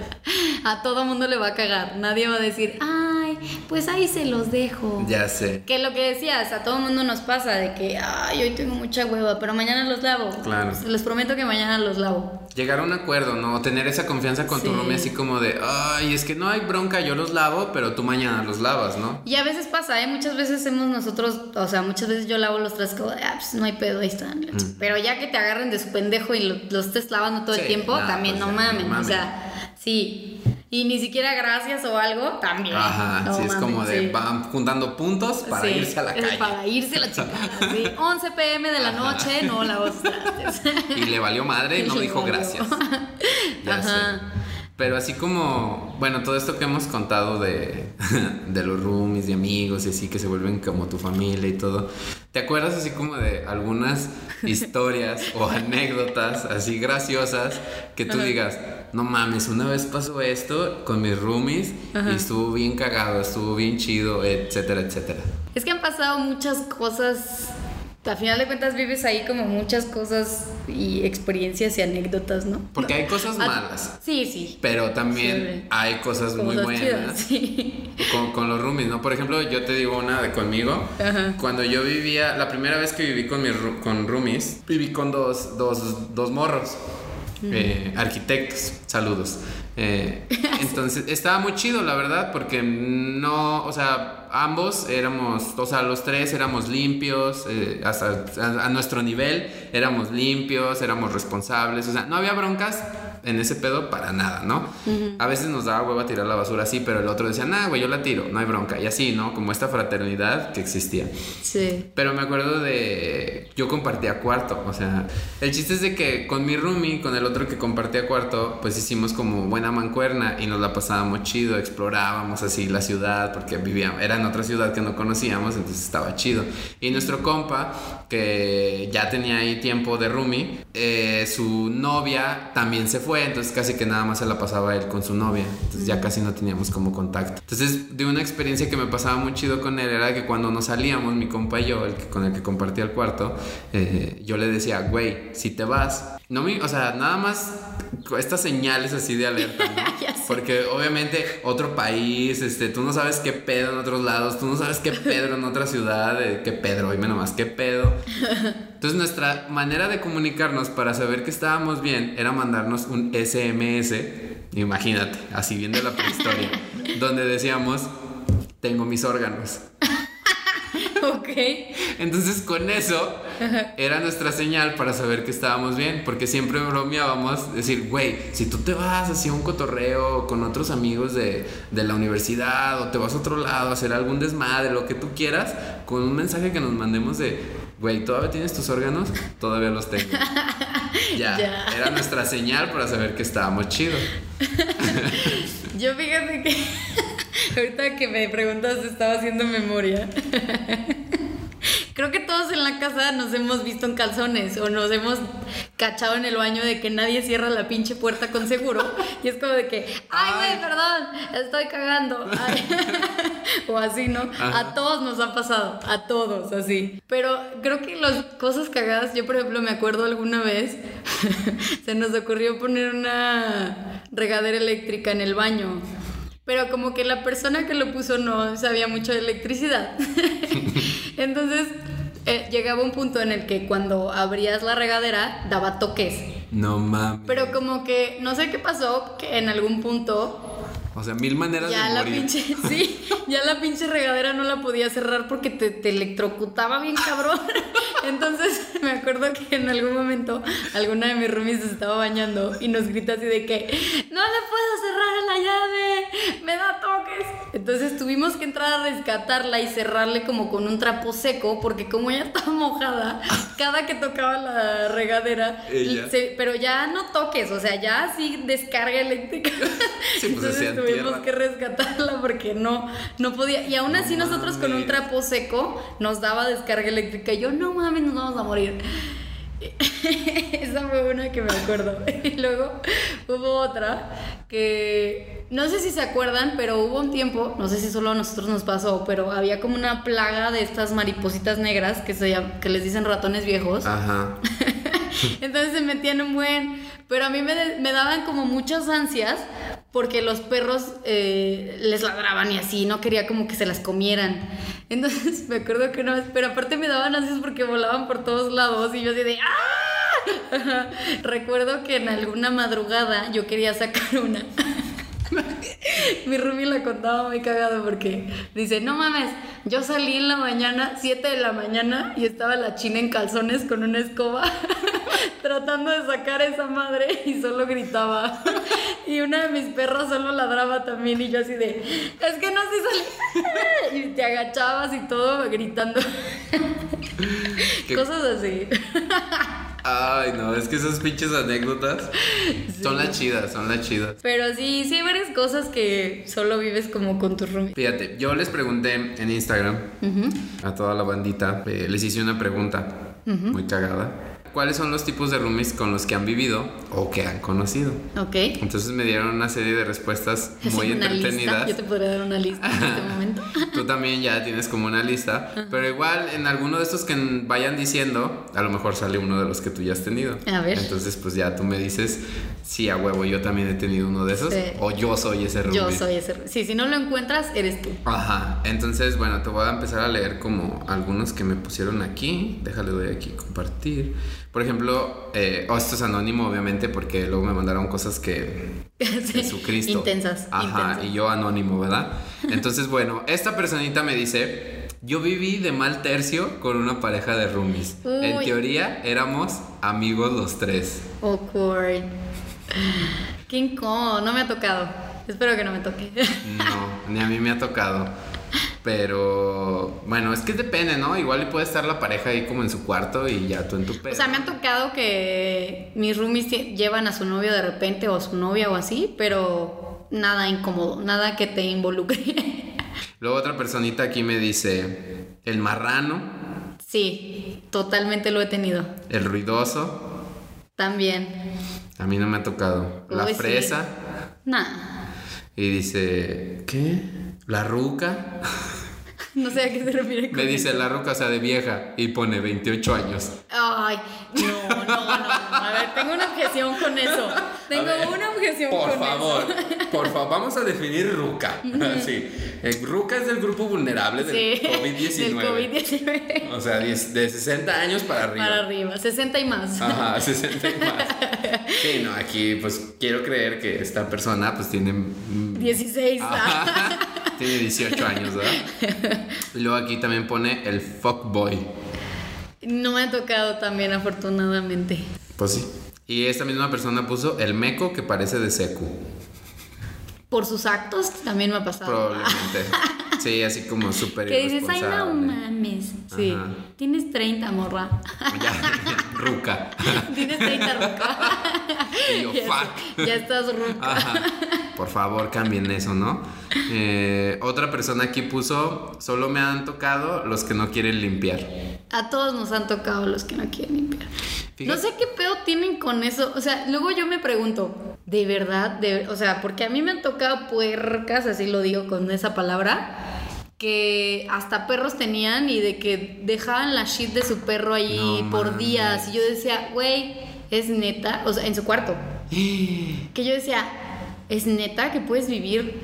A todo mundo le va a cagar. Nadie va a decir, ay, pues ahí se los dejo. Ya sé. Que lo que decías, a todo mundo nos pasa de que, ay, hoy tengo mucha hueva, pero mañana los lavo. Claro. Les prometo que mañana los lavo. Llegar a un acuerdo, ¿no? Tener esa confianza con tu roomie así como de, ay, es que no hay bronca, yo los lavo, pero tú mañana los lavas, ¿no? Y a veces pasa, ¿eh? Muchas veces hemos nosotros, o sea, muchas veces yo lavo los de, ah, pues no hay pedo, ahí están. Pero ya que te agarren de su pendejo y lo- los estés lavando todo Sí, el tiempo, no, también pues no mamen. O sea, sí. Y ni siquiera gracias o algo, también. Ajá, No sí, es mamen, como de sí. van juntando puntos para Sí, irse a la calle. Para irse a la chingada, sí. 11 pm de la Ajá. noche, no sus trastes. Y le valió madre y no dijo gracias. Ya Ajá. sé. Pero así como, bueno, todo esto que hemos contado de, de los roomies, de amigos y así que se vuelven como tu familia y todo, ¿te acuerdas así como de algunas historias o anécdotas así graciosas que tú digas, no mames, una vez pasó esto con mis roomies y estuvo bien cagado, estuvo bien chido, etcétera, etcétera? Es que han pasado muchas cosas. A final de cuentas vives ahí como muchas cosas y experiencias y anécdotas, ¿no? Porque hay cosas Ah, malas. Sí, sí. Pero también Sí. hay cosas muy buenas. chidas, sí. Con, con los roomies, ¿no? Por ejemplo, yo te digo una de conmigo. Ajá. Cuando yo vivía, la primera vez que viví con, mis con roomies, viví con dos, dos, dos morros, eh, arquitectos, saludos. Eh, entonces, estaba muy chido, la verdad, porque no, o sea, ambos éramos, o sea, los tres éramos limpios, eh, hasta a, a nuestro nivel éramos limpios, éramos responsables, o sea, no había broncas en ese pedo para nada, ¿no? A veces nos daba hueva tirar la basura así, pero el otro decía, nah, güey, yo la tiro, no hay bronca, y así, ¿no? Como esta fraternidad que existía. Sí. Pero me acuerdo de. Yo compartía cuarto. O sea, el chiste es de que con mi roomie, con el otro que compartía cuarto, pues hicimos como buena mancuerna y nos la pasábamos chido, explorábamos así la ciudad, porque vivíamos, era en otra ciudad que no conocíamos, entonces estaba chido. Y nuestro compa, que ya tenía ahí tiempo de roomie, eh, su novia también se fue entonces casi que nada más se la pasaba él con su novia, entonces ya casi no teníamos como contacto. Entonces, de una experiencia que me pasaba muy chido con él era que cuando nos salíamos, mi compa y yo, el que, con el que compartía el cuarto, eh, yo le decía, güey, si te vas, no me, o sea, nada más estas señales así de alerta, ¿no? Porque obviamente otro país, este, tú no sabes qué pedo en otros lados, tú no sabes qué pedo en otra ciudad, eh, qué pedo, oíme nomás, qué pedo. Entonces nuestra manera de comunicarnos para saber que estábamos bien era mandarnos un SMS, imagínate, así bien de la prehistoria, donde decíamos, tengo mis órganos. Ok. Entonces con eso era nuestra señal para saber que estábamos bien, porque siempre bromeábamos, decir, güey, si tú te vas hacia un cotorreo con otros amigos de, de la universidad o te vas a otro lado a hacer algún desmadre, lo que tú quieras, con un mensaje que nos mandemos de, güey, ¿todavía tienes tus órganos? Todavía los tengo. Ya, Ya. era nuestra señal para saber que estábamos chidos. Yo fíjate que ahorita que me preguntas estaba haciendo memoria. Creo que todos en la casa nos hemos visto en calzones o nos hemos cachado en el baño de que nadie cierra la pinche puerta con seguro y es como de que, ay, güey, perdón, estoy cagando. O así, ¿no? Ajá. A todos nos ha pasado, a todos, así. Pero creo que las cosas cagadas, yo por ejemplo me acuerdo alguna vez, se nos ocurrió poner una regadera eléctrica en el baño. Pero como que la persona que lo puso no sabía mucho de electricidad. Entonces eh, llegaba un punto en el que cuando abrías la regadera daba toques. No mames. Pero como que no sé qué pasó, que en algún punto O sea, mil maneras ya de la morir. pinche, sí, ya la pinche regadera no la podía cerrar porque te, te electrocutaba bien cabrón. Entonces me acuerdo que en algún momento alguna de mis roomies se estaba bañando y nos grita así de que no le puedo cerrar la llave, me da toques. Entonces tuvimos que entrar a rescatarla y cerrarle como con un trapo seco porque como ella estaba mojada, cada que tocaba la regadera, Ella. se- pero ya no toques, o sea, ya sí descarga eléctrica. Sí, pues, Entonces tuvimos tierra. que rescatarla porque no, no podía. Y aún así No nosotros con un trapo seco nos daba descarga eléctrica. Y yo, no mames, nos vamos a morir. Esa fue una que me acuerdo. Y luego hubo otra que no sé si se acuerdan, pero hubo un tiempo, no sé si solo a nosotros nos pasó, pero había como una plaga de estas maripositas negras que, se que les dicen ratones viejos. Ajá. Entonces se metían un buen. Pero a mí me, me daban como muchas ansias porque los perros eh, les ladraban y así, no quería como que se las comieran. Entonces me acuerdo que una vez, pero aparte me daban ansias porque volaban por todos lados y yo así de ¡ah! Recuerdo que en alguna madrugada yo quería sacar una. Mi Rumi la contaba muy cagado porque dice, no mames, yo salí en la mañana, 7 de la mañana, y estaba la china en calzones con una escoba tratando de sacar esa madre y solo gritaba. Y una de mis perros solo ladraba también y yo así de, es que no sé salir. Y te agachabas y todo gritando. Qué- Cosas así. Ay, no, es que esas pinches anécdotas son las chidas, son las chidas. Pero sí, sí hay varias cosas que solo vives como con tus roomies. Fíjate, yo les pregunté en Instagram a toda la bandita, eh, les hice una pregunta muy cagada. ¿Cuáles son los tipos de roomies con los que han vivido o que han conocido? Ok. Entonces me dieron una serie de respuestas muy Una lista. entretenidas. Yo te podría dar una lista en este momento. Tú también ya tienes como una lista, pero igual en alguno de estos que vayan diciendo, a lo mejor sale uno de los que tú ya has tenido. A ver. Entonces, pues ya tú me dices, sí, a huevo, yo también he tenido uno de esos, Sí. o yo soy ese roomie. Yo soy ese. Sí, si no lo encuentras, eres tú. Ajá, entonces, bueno, te voy a empezar a leer como algunos que me pusieron aquí. Déjale, doy aquí compartir. Por ejemplo, eh, oh, esto es anónimo, obviamente, porque luego me mandaron cosas que Sí. Jesucristo. Intensas. Ajá, y yo anónimo, ¿verdad? Entonces, bueno, esta personita me dice, yo viví de mal tercio con una pareja de roomies. En teoría éramos amigos los tres. Awkward. Qué incómodo. No me ha tocado. Espero que no me toque. No, ni a mí me ha tocado. Pero bueno, es que depende, ¿no? Igual y puede estar la pareja ahí como en su cuarto y ya tú en tu pedo. O sea, me han tocado que mis roomies llevan a su novio de repente o a su novia o así, pero nada incómodo, nada que te involucre. Luego otra personita aquí me dice, el marrano, sí, totalmente lo he tenido. el ruidoso, También. A mí no me ha tocado. La Uy, sí. fresa. Nah. Y dice, ¿qué? La ruca. No sé a qué se refiere con Me dice la ruca, o sea, de vieja. Y pone 28 años. Ay, no, no, no. A ver, tengo una objeción con eso. Tengo ver, una objeción Por con favor, eso. por favor, vamos a definir ruca. Sí. El ruca es del grupo vulnerable del Sí, COVID-19. del COVID-19. O sea, 10 de 60 años para arriba. Para arriba, 60 y más. Ajá, 60 y más. Sí, no, aquí pues quiero creer que esta persona pues tiene... mm, 16. Ajá, tiene 18 años, ¿verdad? Y luego aquí también pone el fuckboy. No me ha tocado también, afortunadamente. Pues sí. Y esta misma persona puso el meco que parece de secu. Por sus actos también me ha pasado. Probablemente. Sí, así como súper Que dices, ay, no mames. Sí. Ajá. Tienes 30, morra. Ya, ruca. Tienes 30, ruca. Y yo, ya, fuck. ya estás ruca. Ajá. Por favor, cambien eso, ¿no? Eh, otra persona aquí puso, solo me han tocado los que no quieren limpiar. A todos nos han tocado los que no quieren limpiar. Fíjate. No sé qué pedo tienen con eso. O sea, luego yo me pregunto, ¿de verdad? De, o sea, porque a mí me han tocado puercas, así lo digo con esa palabra, que hasta perros tenían y de que dejaban la shit de su perro ahí No por días. Y yo decía, güey, es neta, o sea, en su cuarto. Que yo decía, es neta que puedes vivir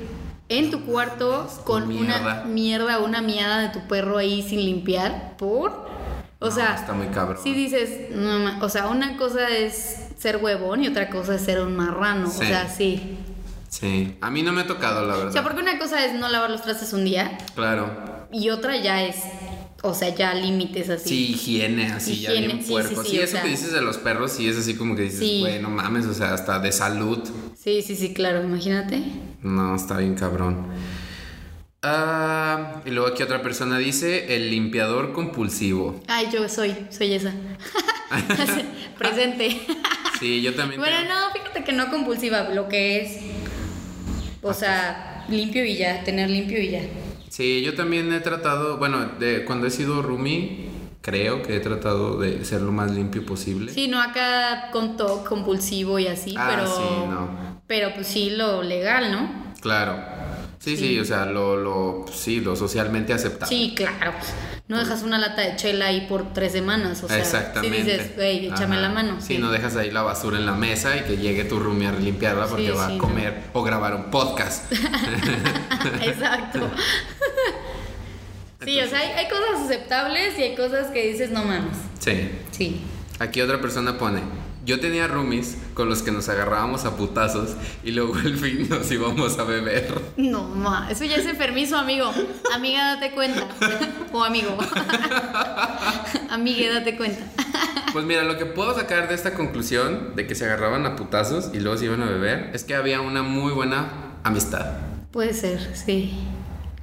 en tu cuarto con mierda. una mierda o una miada de tu perro ahí sin limpiar por... O No, sea, está muy cabrón. si dices, no o sea, una cosa es ser huevón y otra cosa es ser un marrano. Sí. O sea, sí. Sí, a mí no me ha tocado, la verdad. O sea, porque una cosa es no lavar los trastes un día Claro. y otra ya es, o sea, ya límites así. Sí, higiene, así ya Higiene, bien sí, sí, puerco. Sí, eso sea. que dices de los perros, sí es así como que dices, Sí. güey, no mames, o sea, hasta de salud. Sí, sí, sí, claro, imagínate. No, está bien cabrón. Ah, y luego aquí otra persona dice el limpiador compulsivo. Ay, yo soy, soy esa. Presente. Sí, yo también. Bueno, tengo- no, fíjate que no compulsiva, lo que es, o sea, limpio y ya, tener limpio y ya. Sí, yo también he tratado, bueno, de, cuando he sido roomie, creo que he tratado de ser lo más limpio posible. Sí, no acá con TOC compulsivo y así, Ah, pero. sí, no. Pero pues sí, lo legal, ¿no? Claro. Sí, sí, Sí. o sea, lo, lo, sí, lo socialmente aceptable. Sí, claro. No dejas una lata de chela ahí por tres semanas, o sea. Exactamente. Si dices, güey, échame Ajá. la mano. Sí, no dejas ahí la basura en la mesa y que llegue tu roomie a limpiarla porque Sí, va a no. comer o grabar un podcast. Exacto. sí, o sea, hay, hay cosas aceptables y hay cosas que dices, no mames. sí. Sí. Aquí otra persona pone, yo tenía roomies con los que nos agarrábamos a putazos y luego al fin nos íbamos a beber. No, ma, eso ya es enfermizo, amigo. Amiga, date cuenta. O amigo. Amigue, date cuenta. Pues mira, lo que puedo sacar de esta conclusión de que se agarraban a putazos y luego se iban a beber es que había una muy buena amistad. Puede ser, sí.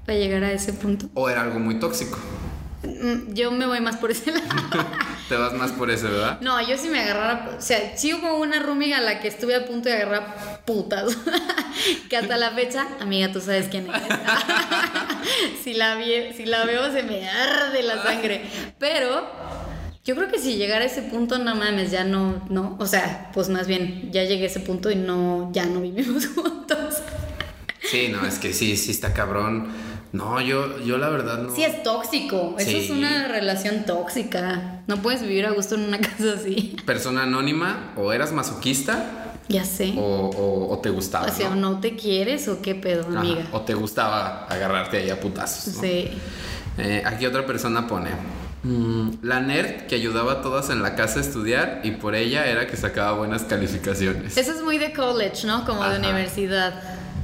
Para llegar a ese punto. O era algo muy tóxico. Mm, Yo me voy más por ese lado. Te vas más por eso, ¿verdad? No, yo sí me agarrara. O sea, sí hubo una roomie a la que estuve a punto de agarrar putas. que hasta la fecha, amiga, tú sabes quién es. si, la vi- si la veo, se me arde la sangre. Pero yo creo que si llegara a ese punto, no mames, ya no, no. O sea, pues más bien, ya llegué a ese punto y no, ya no vivimos juntos. Sí, no, es que sí, sí está cabrón. No, yo, yo la verdad no. Sí, es tóxico. Eso es una relación tóxica. No puedes vivir a gusto en una casa así. Persona anónima, o eras masoquista Ya sé. o, o- o te gustaba. O sea, ¿no? ¿no te quieres o qué pedo, Ajá, amiga? O te gustaba agarrarte ahí a putazos. ¿no? Sí. Eh, aquí otra persona pone. mm, la nerd que ayudaba a todas en la casa a estudiar y por ella era que sacaba buenas calificaciones. Eso es muy de college, ¿no? Como de universidad.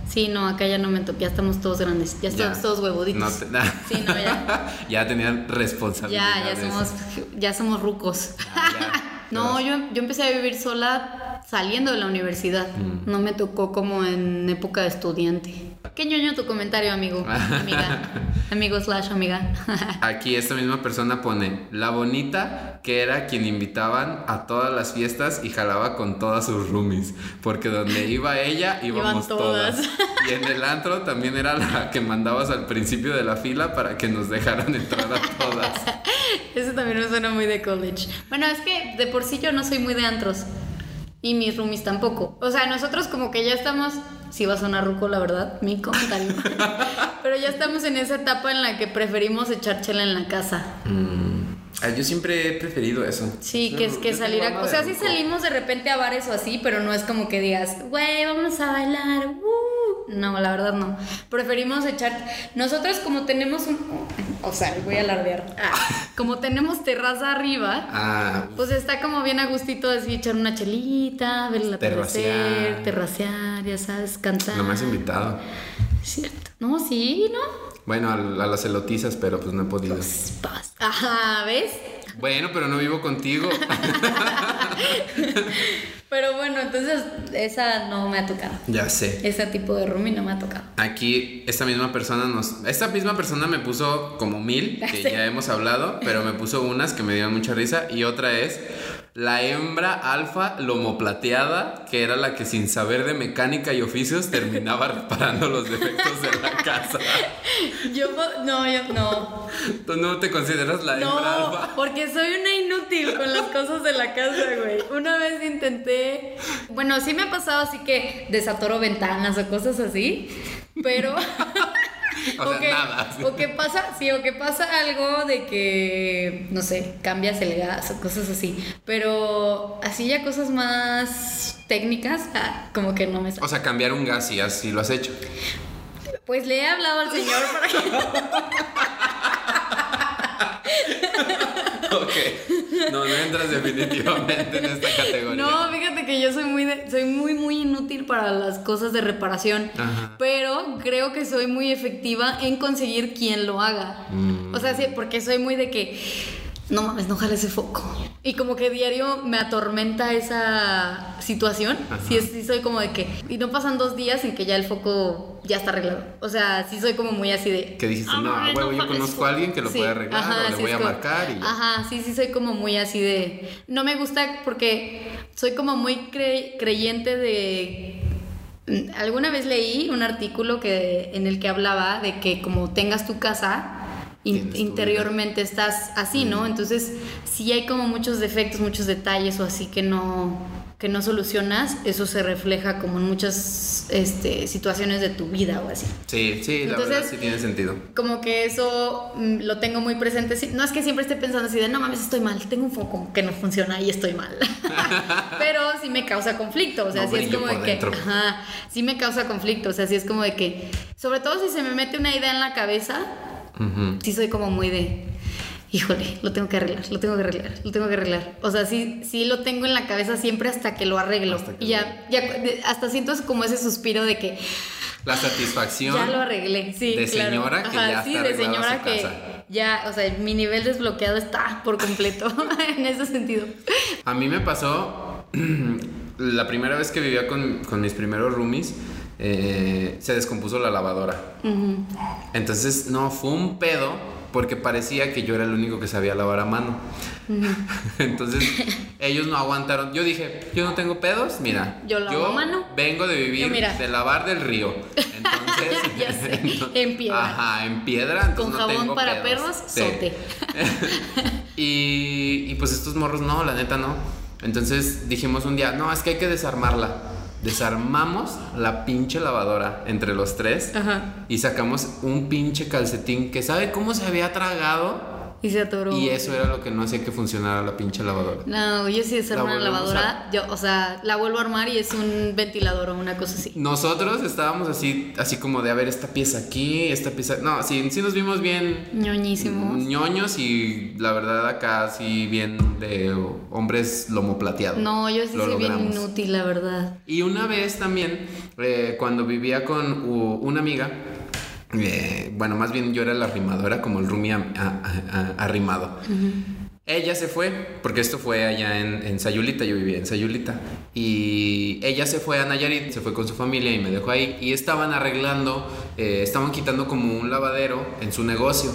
Sí, no, acá ya no me toca. Ya estamos todos grandes. Ya estamos Ya. todos huevuditos. No te- Sí, no, ya. ya tenían Ya, responsabilidades. ya somos, ya somos rucos. Ah, ya. No, yo, yo empecé a vivir sola saliendo de la universidad. Mm. No me tocó como en época de estudiante. Qué ñoño tu comentario, amigo. Amiga. Amigo slash amiga. Aquí esta misma persona pone la bonita que era quien invitaban a todas las fiestas y jalaba con todas sus roomies, porque donde iba ella íbamos Iban todas. todas. Y en el antro también era la que mandabas al principio de la fila para que nos dejaran entrar a todas. Eso también me suena muy de college. Bueno, es que de por sí yo no soy muy de antros. Y mis roomies tampoco. O sea, nosotros como que ya estamos. Sí va a sonar ruco, la verdad, mi comentario. Pero ya estamos en esa etapa en la que preferimos echar chela en la casa. Ah, yo siempre he preferido eso. Sí, que es que salir a... O sea, sí salimos de repente a bares o así, pero no es como que digas, güey, vamos a bailar. uh". No, la verdad no. Preferimos echar... Nosotros como tenemos un... O sea, voy a alardear. Ah, como tenemos terraza arriba, Ah, pues está como bien a gustito así echar una chelita, ver el atardecer, Terracear. terracear, ya sabes, cantar. no me has invitado. Cierto. No, sí, ¿no? Bueno, a, a las elotizas, pero pues no he podido. Pas- Ajá, ¿ves? Bueno, pero no vivo contigo. Pero bueno, entonces esa no me ha tocado. ya sé. Ese tipo de roomie no me ha tocado. Aquí esta misma persona nos... Esta misma persona me puso como mil, que ya hemos hablado, pero me puso unas que me dieron mucha risa y otra es la hembra alfa lomoplateada, que era la que sin saber de mecánica y oficios terminaba reparando los defectos de la casa. Yo no, yo no. ¿Tú no te consideras la hembra No, alfa? porque soy una inútil con las cosas de la casa, güey. Una vez intenté, bueno, sí me ha pasado así que desatoro ventanas o cosas así, pero O sea, que, nada. o que pasa, sí, o que pasa algo de que, no sé, cambias el gas o cosas así. Pero así ya cosas más técnicas, ah, como que no me sale. O sea, cambiar un gas y así lo has hecho. Pues le he hablado al señor para que. Ok. No, no entras definitivamente en esta categoría. No, fíjate que yo soy muy de- soy muy muy inútil para las cosas de reparación, Ajá. pero creo que soy muy efectiva en conseguir quien lo haga. Mm. O sea, sí, porque soy muy de que no mames, no jale ese foco. Y como que diario me atormenta esa situación. Sí, es- sí soy como de que y no pasan dos días en que ya el foco ya está arreglado. O sea, sí soy como muy así de Que dijiste, "Ah, no, huevo, yo conozco foco". a alguien que lo puede arreglar, o le sí, voy a como- marcar y. Ajá, sí, sí, soy como muy así de... No me gusta porque soy como muy cre- creyente de... Mm, Alguna vez leí un artículo que, en el que hablaba de que como tengas tu casa, in- interiormente estás así, ¿no? Entonces, si hay como muchos defectos, muchos detalles o así que no, que no solucionas, eso se refleja como en muchas este, situaciones de tu vida o así. Sí, sí, la Entonces- verdad sí tiene sentido. Como que eso mm, lo tengo muy presente. No es que siempre esté pensando así de, no mames, estoy mal, tengo un foco que no funciona y estoy mal. Pero sí me causa conflicto. O sea, No sí es como de que, ajá, sí me causa conflicto. O sea, sí es como de que, sobre todo si se me mete una idea en la cabeza, Ujú. sí soy como muy de, híjole, lo tengo que arreglar, lo tengo que arreglar, lo tengo que arreglar. O sea, sí, sí lo tengo en la cabeza siempre hasta que lo arreglo. Que y ya, ya hasta siento como ese suspiro de que La satisfacción. ya lo arreglé, sí, de claro. señora que Ajá, ya sí, está de señora su que casa. ya, o sea, mi nivel desbloqueado está por completo en ese sentido. A mí me pasó la primera vez que vivía con, con mis primeros roomies, eh, se descompuso la lavadora. Entonces, no, fue un pedo porque parecía que yo era el único que sabía lavar a mano. Entonces, ellos no aguantaron. Yo dije, yo no tengo pedos, mira. Yo lavo a mano. Vengo de vivir, de lavar del río. Entonces, Ya sé, en piedra. Ajá, en piedra. Con no jabón tengo para pedos. perros, Sí. sote. y, y pues estos morros no, la neta no. Entonces dijimos un día, no, es que hay que desarmarla. Desarmamos la pinche lavadora entre los tres Ajá. y sacamos un pinche calcetín que sabe cómo se había tragado Y se atoró. y eso era lo que no hacía que funcionara la pinche lavadora. No, yo sí desarmo La una lavadora, yo, o sea, la vuelvo a armar y es un ventilador o una cosa así. Nosotros estábamos así, así como de a ver esta pieza aquí, esta pieza. No, sí, sí nos vimos bien ñoñísimos. ñoños y la verdad acá sí bien de hombres lomo plateado. No, yo sí Lo soy bien inútil, la verdad. Y una vez también, eh, cuando vivía con una amiga, eh, bueno, más bien yo era el arrimado, era como el a- arrimado. Ella se fue, porque esto fue allá en, en Sayulita, yo vivía en Sayulita. Y ella se fue a Nayarit, se fue con su familia y me dejó ahí. Y estaban arreglando, eh, estaban quitando como un lavadero en su negocio.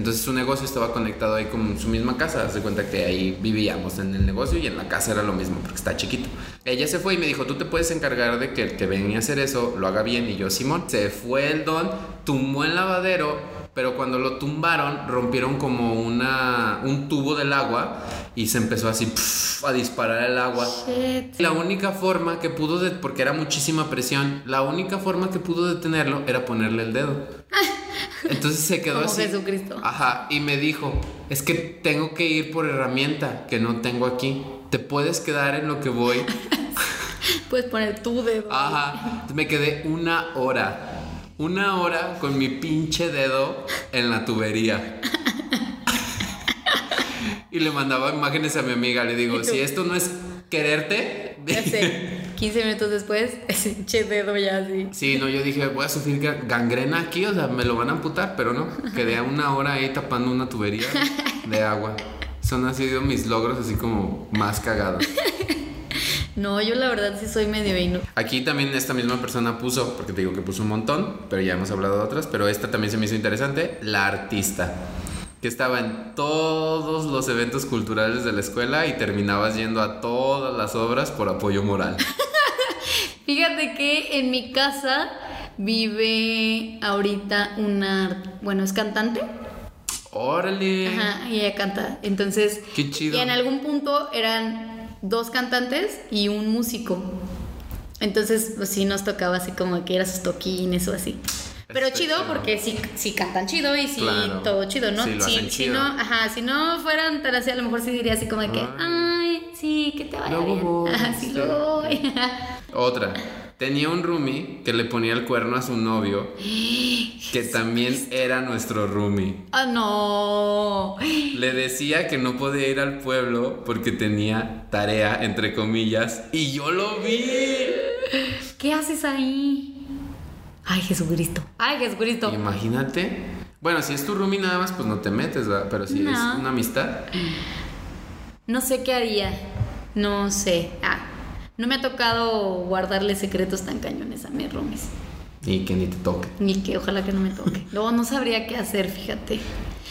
Entonces su negocio estaba conectado ahí con su misma casa. De cuenta que ahí vivíamos en el negocio y en la casa era lo mismo porque está chiquito. Ella se fue y me dijo, tú te puedes encargar de que el que venga a hacer eso lo haga bien. Y yo, Simón, se fue el don, tumbó el lavadero pero cuando lo tumbaron rompieron como una un tubo del agua y se empezó así pf, a disparar el agua. Shit. La única forma que pudo, de, porque era muchísima presión, la única forma que pudo detenerlo era ponerle el dedo. Entonces se quedó Como así. Jesucristo. Ajá, y me dijo, es que tengo que ir por herramienta que no tengo aquí. Te puedes quedar en lo que voy. Puedes poner tu dedo. Ajá, me quedé una hora. Una hora con mi pinche dedo en la tubería. Y le mandaba imágenes a mi amiga. Le digo, si esto no es quererte. Ya sé. 15 minutos después, ese pinche dedo ya así. Sí, no, yo dije, voy a sufrir ga- gangrena aquí, o sea, me lo van a amputar, pero no. Quedé a una hora ahí tapando una tubería de agua. Son han sido mis logros así como más cagados. No, yo la verdad sí soy medio inu. Aquí también esta misma persona puso, porque te digo que puso un montón, pero ya hemos hablado de otras, pero esta también se me hizo interesante, la artista, que estaba en todos los eventos culturales de la escuela y terminabas yendo a todas las obras por apoyo moral. Fíjate que en mi casa vive ahorita una, bueno, es cantante. Órale. Ajá, y ella canta. Entonces, Qué chido. y en algún punto eran dos cantantes y un músico. Entonces, pues sí nos tocaba así como que era sus toquines o así. Pero chido porque sí, sí cantan chido y sí Claro. todo chido, ¿no? Sí, lo si, hacen si chido. no, ajá, si no fueran tan así, a lo mejor sí diría así como de que, ay, sí, que te vaya Luego bien. voy, Ajá, sí, sí. luego voy. Otra. Tenía un roomie que le ponía el cuerno a su novio, que también era nuestro roomie. ah, no. Le decía que no podía ir al pueblo porque tenía tarea, entre comillas, y yo lo vi. ¿Qué haces ahí? Ay, Jesucristo. Ay, Jesucristo. Imagínate. Bueno, si es tu roomie nada más, pues no te metes, ¿verdad? Pero si No. es una amistad, No sé qué haría. No sé. Ah, no me ha tocado guardarle secretos tan cañones a mis roomies. y que ni te toque. Ni que ojalá que no me toque. Luego no sabría qué hacer, fíjate.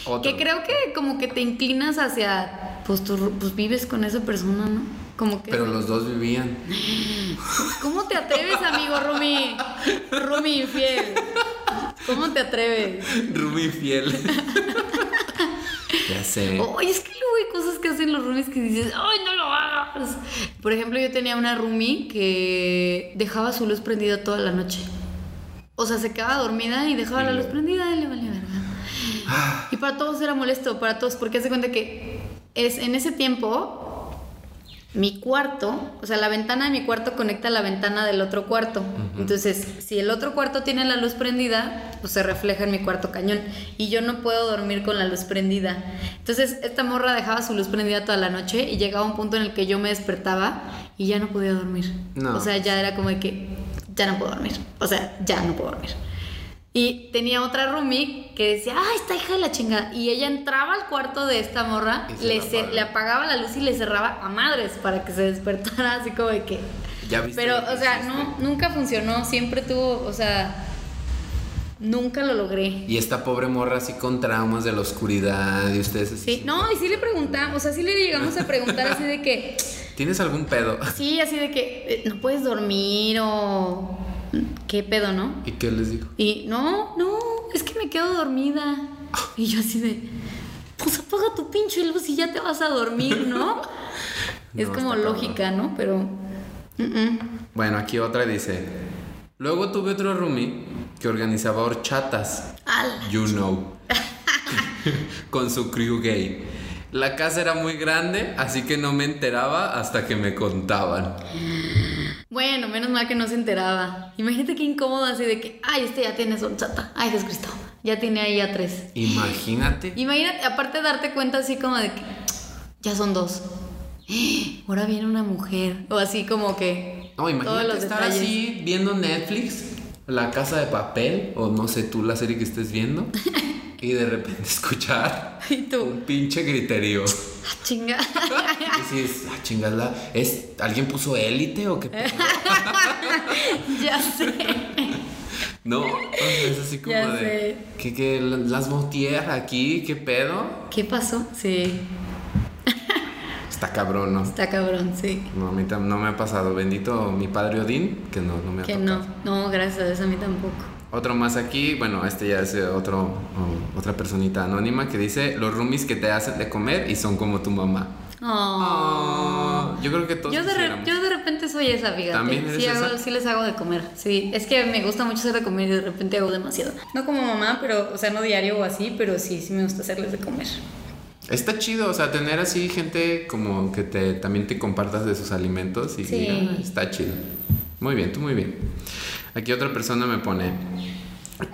Otro. Que creo que como que te inclinas hacia. Pues tú pues vives con esa persona, ¿no? Como que. Pero los dos vivían. ¿Cómo te atreves, amigo Rumi? Rumi infiel. ¿Cómo te atreves? Roomie fiel. ya sé. Oye, es que luego hay cosas que hacen los roomies que dices, ¡ay, no lo hagas! Por ejemplo, yo tenía una roomie que dejaba su luz prendida toda la noche. O sea, se quedaba dormida y dejaba la luz prendida y le valía verga. Ah, Y para todos era molesto, para todos, porque hace cuenta que es, en ese tiempo mi cuarto, o sea, la ventana de mi cuarto conecta a la ventana del otro cuarto. Entonces, si el otro cuarto tiene la luz prendida, pues se refleja en mi cuarto cañón. Y yo no puedo dormir con la luz prendida. Entonces, esta morra dejaba su luz prendida toda la noche y llegaba un punto en el que yo me despertaba y ya no podía dormir. No. O sea, ya era como de que ya no puedo dormir. O sea, ya no puedo dormir. Y tenía otra roomie que decía, ay, esta hija de la chingada. Y ella entraba al cuarto de esta morra, Y se le, le apagaba la luz y le cerraba a madres para que se despertara así como de que... ya viste. Pero, o sea, no, nunca funcionó, siempre tuvo, o sea, nunca lo logré. Y esta pobre morra así con traumas de la oscuridad y ustedes así. Sí, no, y sí le preguntamos, o sea, sí le llegamos a preguntar así de que, ¿Tienes algún pedo? sí, así de que eh, no puedes dormir o qué pedo, ¿no? ¿Y qué les dijo? Y no, no, es que me quedo dormida. Y yo así de, pues apaga tu pinche luz y ya te vas a dormir, ¿no? es No, como lógica, ¿no? Pero... Bueno, aquí otra dice. Luego tuve otro roomie que organizaba horchatas. Ala. You know. Con su crew gay. La casa era muy grande, así que no me enteraba hasta que me contaban. Bueno, menos mal que no se enteraba. Imagínate qué incómodo así de que, ay, este ya tiene sonchata. Ay, Jesucristo, ya tiene ahí a tres. Imagínate. Imagínate, aparte darte cuenta así como de que ya son dos. Ahora viene una mujer. O así como que... No, todos imagínate los estar detalles. así viendo Netflix, La Casa de Papel, o no sé tú la serie que estés viendo, y de repente escuchar Y tú, un pinche griterío. ah, chinga. Y dices, ah, chingada, ¿es, ¿alguien puso élite o qué? pedo?" ya sé. No, es así como Ya de. sé. ¿qué, las Montier aquí? ¿Qué pedo? ¿Qué pasó? Sí, Está cabrón, ¿no? está cabrón, sí. No, a mí no me ha pasado. Bendito mi padre Odín, que no, no me ha Que tocado. no, no, gracias a Dios a mí tampoco. Otro más aquí, bueno, este ya es otro, oh, otra personita anónima que dice, los roomies que te hacen de comer y son como tu mamá. Oh. Oh, yo creo que todos Yo de, re- yo de repente soy esa, fíjate. ¿También eres sí, hago- sí les hago de comer. Sí, es que me gusta mucho hacer de comer y de repente hago demasiado. No como mamá, pero, o sea, no diario o así, pero sí, sí me gusta hacerles de comer. Está chido, o sea, tener así gente como que te también te compartas de sus alimentos y Sí. está chido. Muy bien, tú muy bien. Aquí otra persona me pone,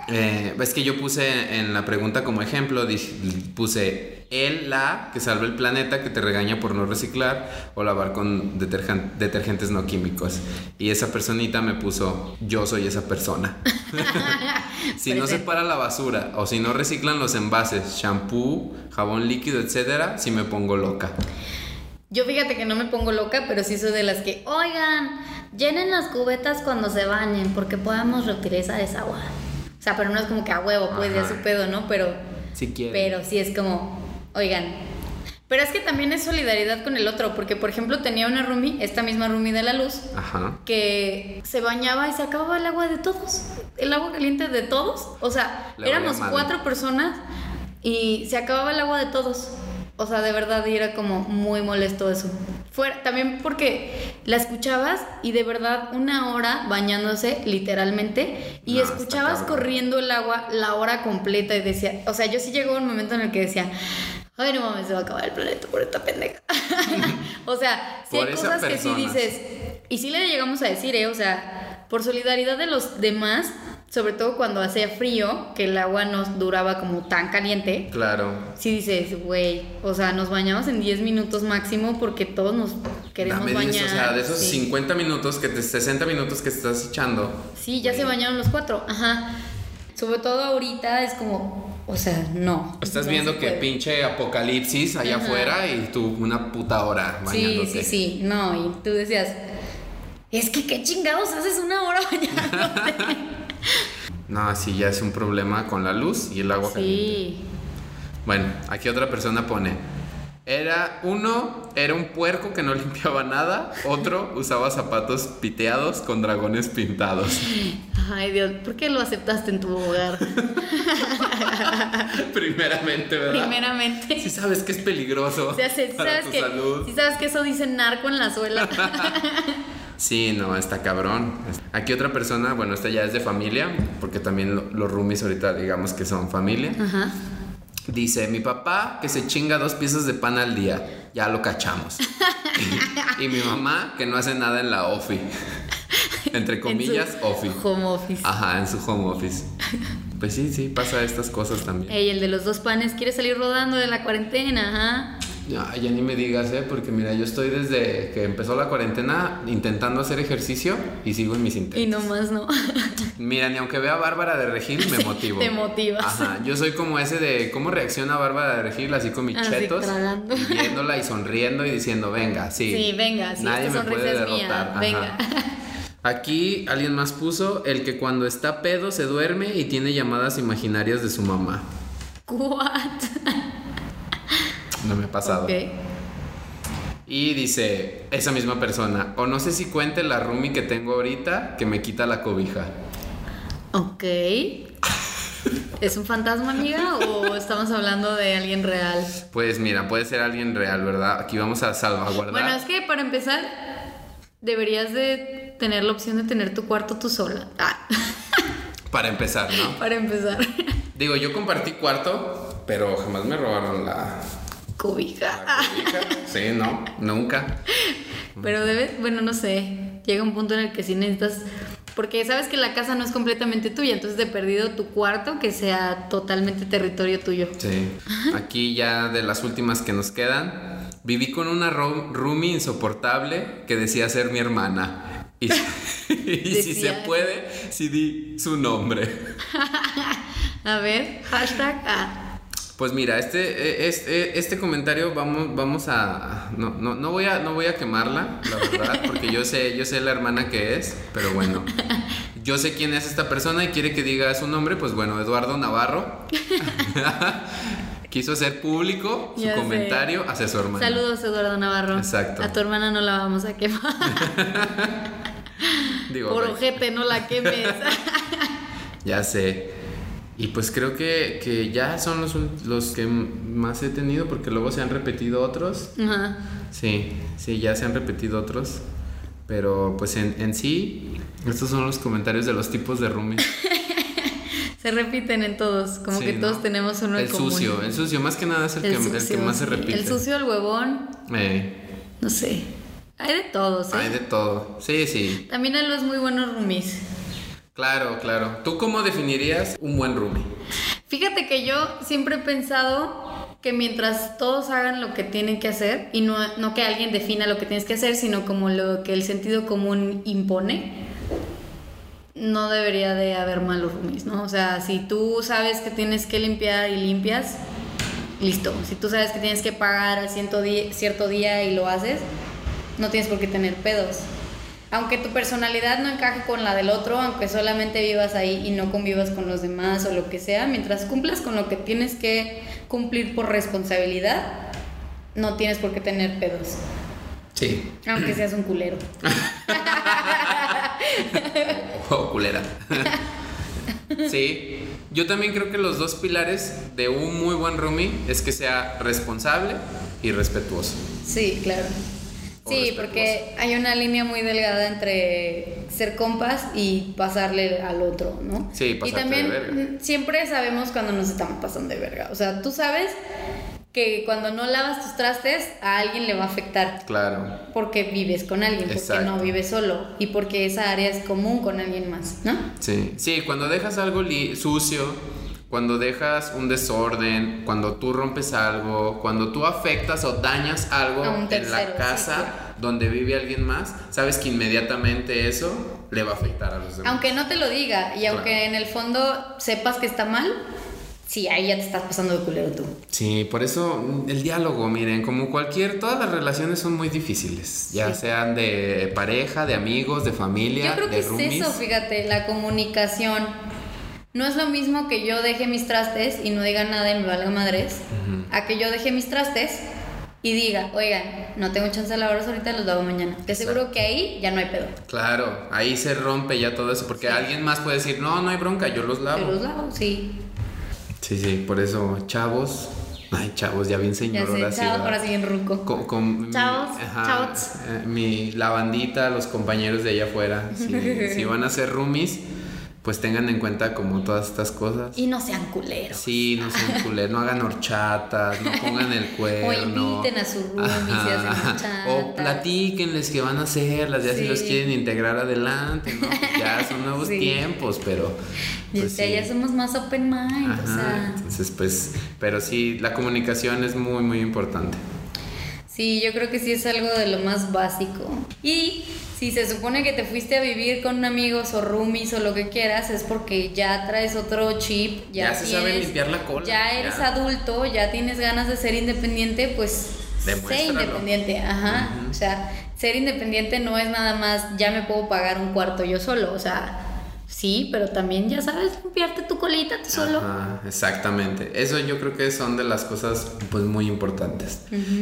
eh, es que yo puse en la pregunta como ejemplo, dij- puse el, la, que salva el planeta, que te regaña por no reciclar o lavar con detergentes no químicos. Y esa personita me puso, yo soy esa persona. si no separa la basura o si no reciclan los envases, shampoo, jabón líquido, etcétera, si me pongo loca. Yo fíjate que no me pongo loca, pero sí soy de las que, oigan, llenen las cubetas cuando se bañen, porque podemos reutilizar esa agua. O sea, pero no es como que a huevo, pues ya Ajá. su pedo, ¿no? Pero, Si quieres. pero sí es como, oigan. Pero es que también es solidaridad con el otro, porque por ejemplo tenía una roomie, esta misma roomie de la luz, Ajá. que se bañaba y se acababa el agua de todos, el agua caliente de todos. O sea, éramos cuatro personas y se acababa el agua de todos. O sea, de verdad, y era como muy molesto eso. Fuera, también porque la escuchabas y de verdad una hora bañándose, literalmente, y No, escuchabas corriendo el agua la hora completa y decía, o sea, yo sí llegó un momento en el que decía, ay, no mames, se va a acabar el planeta por esta pendeja. o sea, sí Por hay cosas que sí dices, y sí le llegamos a decir, ¿eh? O sea, por solidaridad de los demás, sobre todo cuando hacía frío, que el agua no duraba como tan caliente, Claro. sí dices, güey, o sea, nos bañamos en 10 minutos máximo porque todos nos queremos Dame bañar. 10, o sea, de esos sí. 50 minutos que te 60 minutos que estás echando. Sí, ya se bañaron los cuatro, ajá. Sobre todo ahorita es como, o sea, no. Estás no viendo que pinche apocalipsis allá Ajá. afuera y tú una puta hora Sí, bañándote. sí, sí, no, y tú decías, es que qué chingados haces una hora bañándote. No, sí, ya es un problema con la luz y el agua caliente. sí. Bueno, aquí otra persona pone. Era uno, era un puerco que no limpiaba nada. Otro usaba zapatos piteados con dragones pintados. Ay, Dios, ¿por qué lo aceptaste en tu hogar? Primeramente, ¿verdad? Primeramente. Si sabes que es peligroso O sea, si para sabes tu que, salud. sabes que eso dice narco en la suela. Sí, no, está cabrón. Aquí otra persona, bueno, esta ya es de familia, porque también lo- los roomies ahorita digamos que son familia. Ajá. Dice, mi papá que se chinga dos piezas de pan al día, ya lo cachamos. y mi mamá que no hace nada en la ofi. Entre comillas, En su ofi. Home office. Ajá, en su home office. Pues sí, sí, pasa estas cosas también. Ey, el de los dos panes quiere salir rodando de la cuarentena, ajá. Ya, ya ni me digas, ¿eh? Porque mira, yo estoy desde que empezó la cuarentena intentando hacer ejercicio y sigo en mis intentos. Y nomás no. Mira, ni aunque vea a Bárbara de Regil, me motivo. te motivas. Ajá, yo soy como ese de cómo reacciona Bárbara de Regil, así con mis Así, chetos, tragando. y viéndola y sonriendo y diciendo, venga, sí. Sí, venga, sí, Nadie me puede derrotar. Ajá. venga. Aquí alguien más puso el que cuando está pedo se duerme y tiene llamadas imaginarias de su mamá. What? No me ha pasado. Ok. Y dice esa misma persona, o no sé si cuente la roomie que tengo ahorita que me quita la cobija. Ok. ¿Es un fantasma, amiga? ¿O estamos hablando de alguien real? Pues mira, puede ser alguien real, ¿verdad? Aquí vamos a salvaguardar. Bueno, es que para empezar, deberías de tener la opción de tener tu cuarto tú sola. Ah, Para empezar, ¿no? para empezar. Digo, yo compartí cuarto, pero jamás me robaron la, Cobija. la cobija. Sí, no, nunca. Pero debe, bueno, no sé. Llega un punto en el que sí necesitas. Porque sabes que la casa no es completamente tuya, entonces de perdido tu cuarto que sea totalmente territorio tuyo. Sí. Aquí ya de las últimas que nos quedan, viví con una ro- roomie insoportable que decía ser mi hermana. Y, y si se puede, si di su nombre. A ver, hashtag ah. Pues mira, este, este, este comentario vamos, vamos a. No, no, no voy a no voy a quemarla, la verdad, porque yo sé, yo sé la hermana que es, pero bueno. Yo sé quién es esta persona y quiere que diga su nombre, pues bueno, Eduardo Navarro. Quiso hacer público su Ya sé. comentario hacia su hermana. Saludos, Eduardo Navarro. Exacto. A tu hermana no la vamos a quemar. Digo, Por güey, ojete, no la quemes. Ya sé. Y pues creo que, que ya son los, los que más he tenido porque luego se han repetido otros. Ajá. Sí, sí, ya se han repetido otros. Pero pues en, en sí, estos son los comentarios de los tipos de roomies. Se repiten en todos, como Sí, que todos ¿no? tenemos uno El en común. sucio, el sucio, más que nada es el, que, el que sucio, más se sí. repite. El sucio, el huevón, Eh, no sé. Hay de todos, ¿eh? hay de todo. Sí, sí. También hay los muy buenos roomies. Claro, claro. ¿Tú cómo definirías un buen roomie? Fíjate que yo siempre he pensado que mientras todos hagan lo que tienen que hacer, y no, no que alguien defina lo que tienes que hacer, sino como lo que el sentido común impone, no debería de haber malos roomies, ¿no? O sea, si tú sabes que tienes que limpiar y limpias, listo. Si tú sabes que tienes que pagar a ciento di- cierto día y lo haces, no tienes por qué tener pedos. Aunque tu personalidad no encaje con la del otro, aunque solamente vivas ahí y no convivas con los demás o lo que sea, mientras cumplas con lo que tienes que cumplir por responsabilidad, no tienes por qué tener pedos. Sí. Aunque seas un culero. Oh, culera. sí. Yo también creo que los dos pilares de un muy buen roomie es que sea responsable y respetuoso. Sí, claro. Sí, porque hay una línea muy delgada entre ser compas y pasarle al otro, ¿no? Sí, Y pasarte también de verga. mm, siempre sabemos cuando nos estamos pasando de verga. O sea, tú sabes que cuando no lavas tus trastes a alguien le va a afectar Claro. porque vives con alguien, porque no vives solo y porque esa área es común con alguien más, ¿no? Sí. Sí, cuando dejas algo li- sucio, cuando dejas un desorden, cuando tú rompes algo, cuando tú afectas o dañas algo un en tercero, la sí, casa claro. donde vive alguien más, sabes que inmediatamente eso le va a afectar a los demás. Aunque no te lo diga y aunque Claro. en el fondo sepas que está mal, sí, ahí ya te estás pasando de culero tú. Sí, por eso mm, el diálogo, miren, como cualquier, todas las relaciones son muy difíciles, ya Sí. sean de pareja, de amigos, de familia, Yo creo de que es roomies. eso, fíjate, la comunicación. No es lo mismo que yo deje mis trastes y no diga nada y me valga madres, a que yo deje mis trastes y diga, oigan, no tengo chance de lavarlos ahorita, los lavo mañana. Te aseguro que ahí ya no hay pedo. Claro, ahí se rompe ya todo eso, porque alguien más puede decir, no, no hay bronca, yo los lavo. Pero los lavo, sí. Sí, sí, por eso, chavos, ay, chavos, ya bien Ya señor, sé, ahora ahora sí en ruco. Con, con mi- Chavos, ajá, chavos. eh, mi lavandita, los compañeros de allá afuera, si, si van a ser roomies, pues tengan en cuenta como todas estas cosas. Y no sean culeros. Sí, no sean culeros, no hagan horchatas, no pongan el cuerno. O inviten a su roomie si. O platíquenles que van a hacerlas, ya si Sí. los quieren integrar adelante, ¿no? Ya son nuevos Sí. tiempos, pero. Pues, sí. ya somos más open mind, o Ajá, sea. entonces pues, pero sí, la comunicación es muy, muy importante. Sí, yo creo que sí es algo de lo más básico. Y si se supone que te fuiste a vivir con amigos o roomies o lo que quieras, es porque ya traes otro chip, ya, Ya se sabe limpiar la cola, Ya eres ya. adulto, ya tienes ganas de ser independiente, pues sé independiente, ajá. O sea, ser independiente no es nada más ya me puedo pagar un cuarto yo solo, o sea, sí, pero también ya sabes limpiarte tu colita tú solo. Ajá, exactamente. Eso yo creo que son de las cosas pues muy importantes.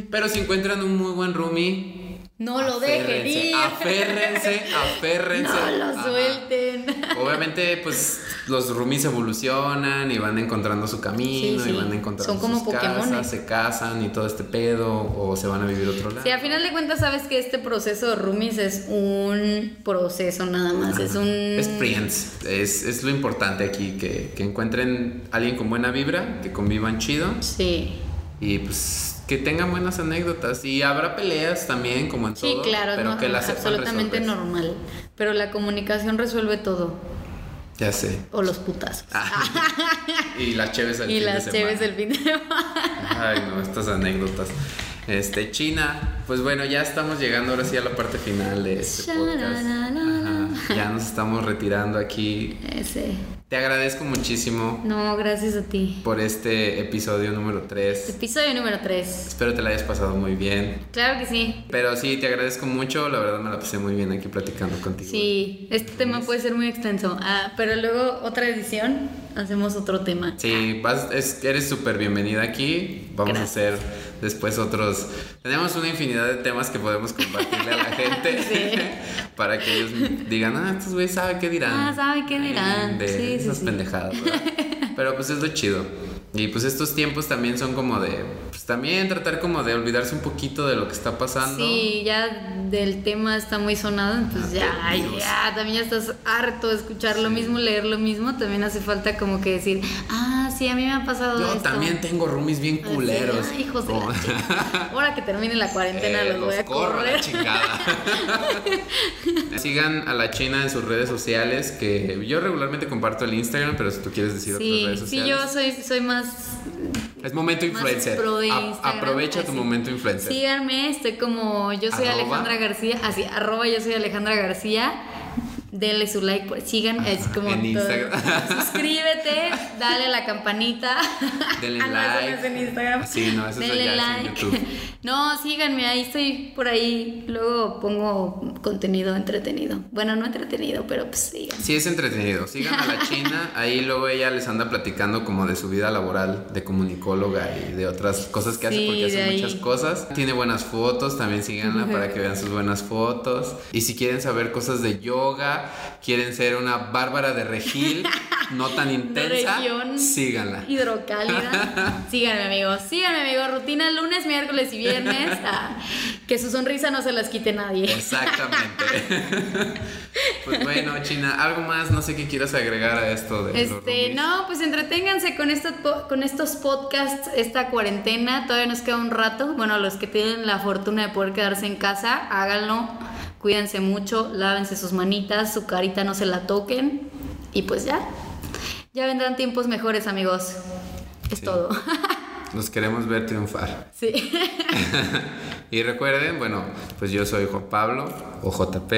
Pero si encuentran un muy buen roomie, No lo dejen ir. aférrense, aférrense. No lo Ajá. suelten. Obviamente, pues los roomies evolucionan y van encontrando su camino Sí, y sí. van encontrando Son como sus casas, se casan y todo este pedo o se van a vivir a otro lado. Sí, a final de cuentas sabes que este proceso de roomies es un proceso nada más, es un... Es friends, es, es lo importante aquí, que, que encuentren alguien con buena vibra, que convivan chido Sí, y pues que tengan buenas anécdotas y habrá peleas también como en sí, todo, claro, pero no, que las absolutamente resolver. normal. Pero la comunicación resuelve todo, Ya sé. o los putazos. y las cheves al y fin de las semana. cheves del fin de semana. Ay, no, estas anécdotas. Este, China, pues bueno, ya estamos llegando ahora sí a la parte final de este podcast. Ya nos estamos retirando aquí. Ese. Te agradezco muchísimo No, gracias a ti. por este episodio número 3. Episodio número 3. Espero te la hayas pasado muy bien. Claro que sí. Pero sí, te agradezco mucho. La verdad me la pasé muy bien aquí platicando contigo. Sí, este tema puede ser muy extenso. Ah, pero luego otra edición hacemos otro tema. Sí, vas, es- eres súper bienvenida aquí. Vamos Gracias. a hacer después otros. Tenemos una infinidad de temas que podemos compartirle a la gente Sí. para que ellos digan, ah, estos güeyes saben qué dirán. Ah, ¿saben qué dirán? De Sí, esas sí. pendejadas. Pero pues es lo chido. Y pues estos tiempos también son como de, pues también tratar como de olvidarse un poquito de lo que está pasando. Sí, ya del tema está muy sonado, pues ya, Dios. ya, también ya estás harto de escuchar lo mismo, leer lo mismo, también hace falta como que decir, ah, sí, a mí me ha pasado Yo esto. también tengo roomies bien culeros. "Ay, hijos de la chica. Ahora que termine la cuarentena Eh, los voy a corro a la correr. chingada. Sigan a la China en sus redes sociales, que yo regularmente comparto el Instagram, pero si tú quieres decir otras Sí, redes sí, sociales. yo soy, soy más Es momento influencer. pro de A- Instagram, aprovecha tu momento influencer. Síganme, estoy como yo soy Arroba. Alejandra García, así, arroba yo soy Alejandra García. Denle su like, pues, sigan, es como en todo. Instagram. Suscríbete, dale a la campanita. Denle Ah, no, eso no like. es en Instagram. Sí, no, eso es Denle ya es en like. YouTube. No, síganme, ahí estoy por ahí. Luego pongo contenido entretenido. Bueno, no entretenido, pero pues síganme. Sí, es entretenido. Sigan a la China. Ahí luego ella les anda platicando como de su vida laboral de comunicóloga y de otras cosas que hace porque hace ahí. muchas cosas. Tiene buenas fotos, también síganla para que vean sus buenas fotos. Y si quieren saber cosas de yoga, quieren ser una bárbara de regil, no tan intensa, síganla. Hidrocálida. Síganme, amigos. Síganme, amigos. Rutina lunes, miércoles y viernes. Ah, que su sonrisa no se las quite nadie. Exactamente. pues bueno, China, algo más, no sé qué quieras agregar a esto de Este, no, pues entreténganse con estos, con estos podcasts, esta cuarentena. Todavía nos queda un rato. Bueno, los que tienen la fortuna de poder quedarse en casa, háganlo. Cuídense mucho, lávense sus manitas, su carita no se la toquen. Y pues ya. Ya vendrán tiempos mejores, amigos. Es Sí. todo. Nos queremos ver triunfar. sí. Y recuerden, bueno, pues yo soy Juan Pablo, o JP,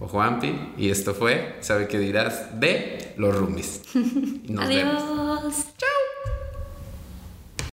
o Juanpi, y esto fue, ¿sabe qué dirás? De los roomies. Nos vemos. Adiós. Chao.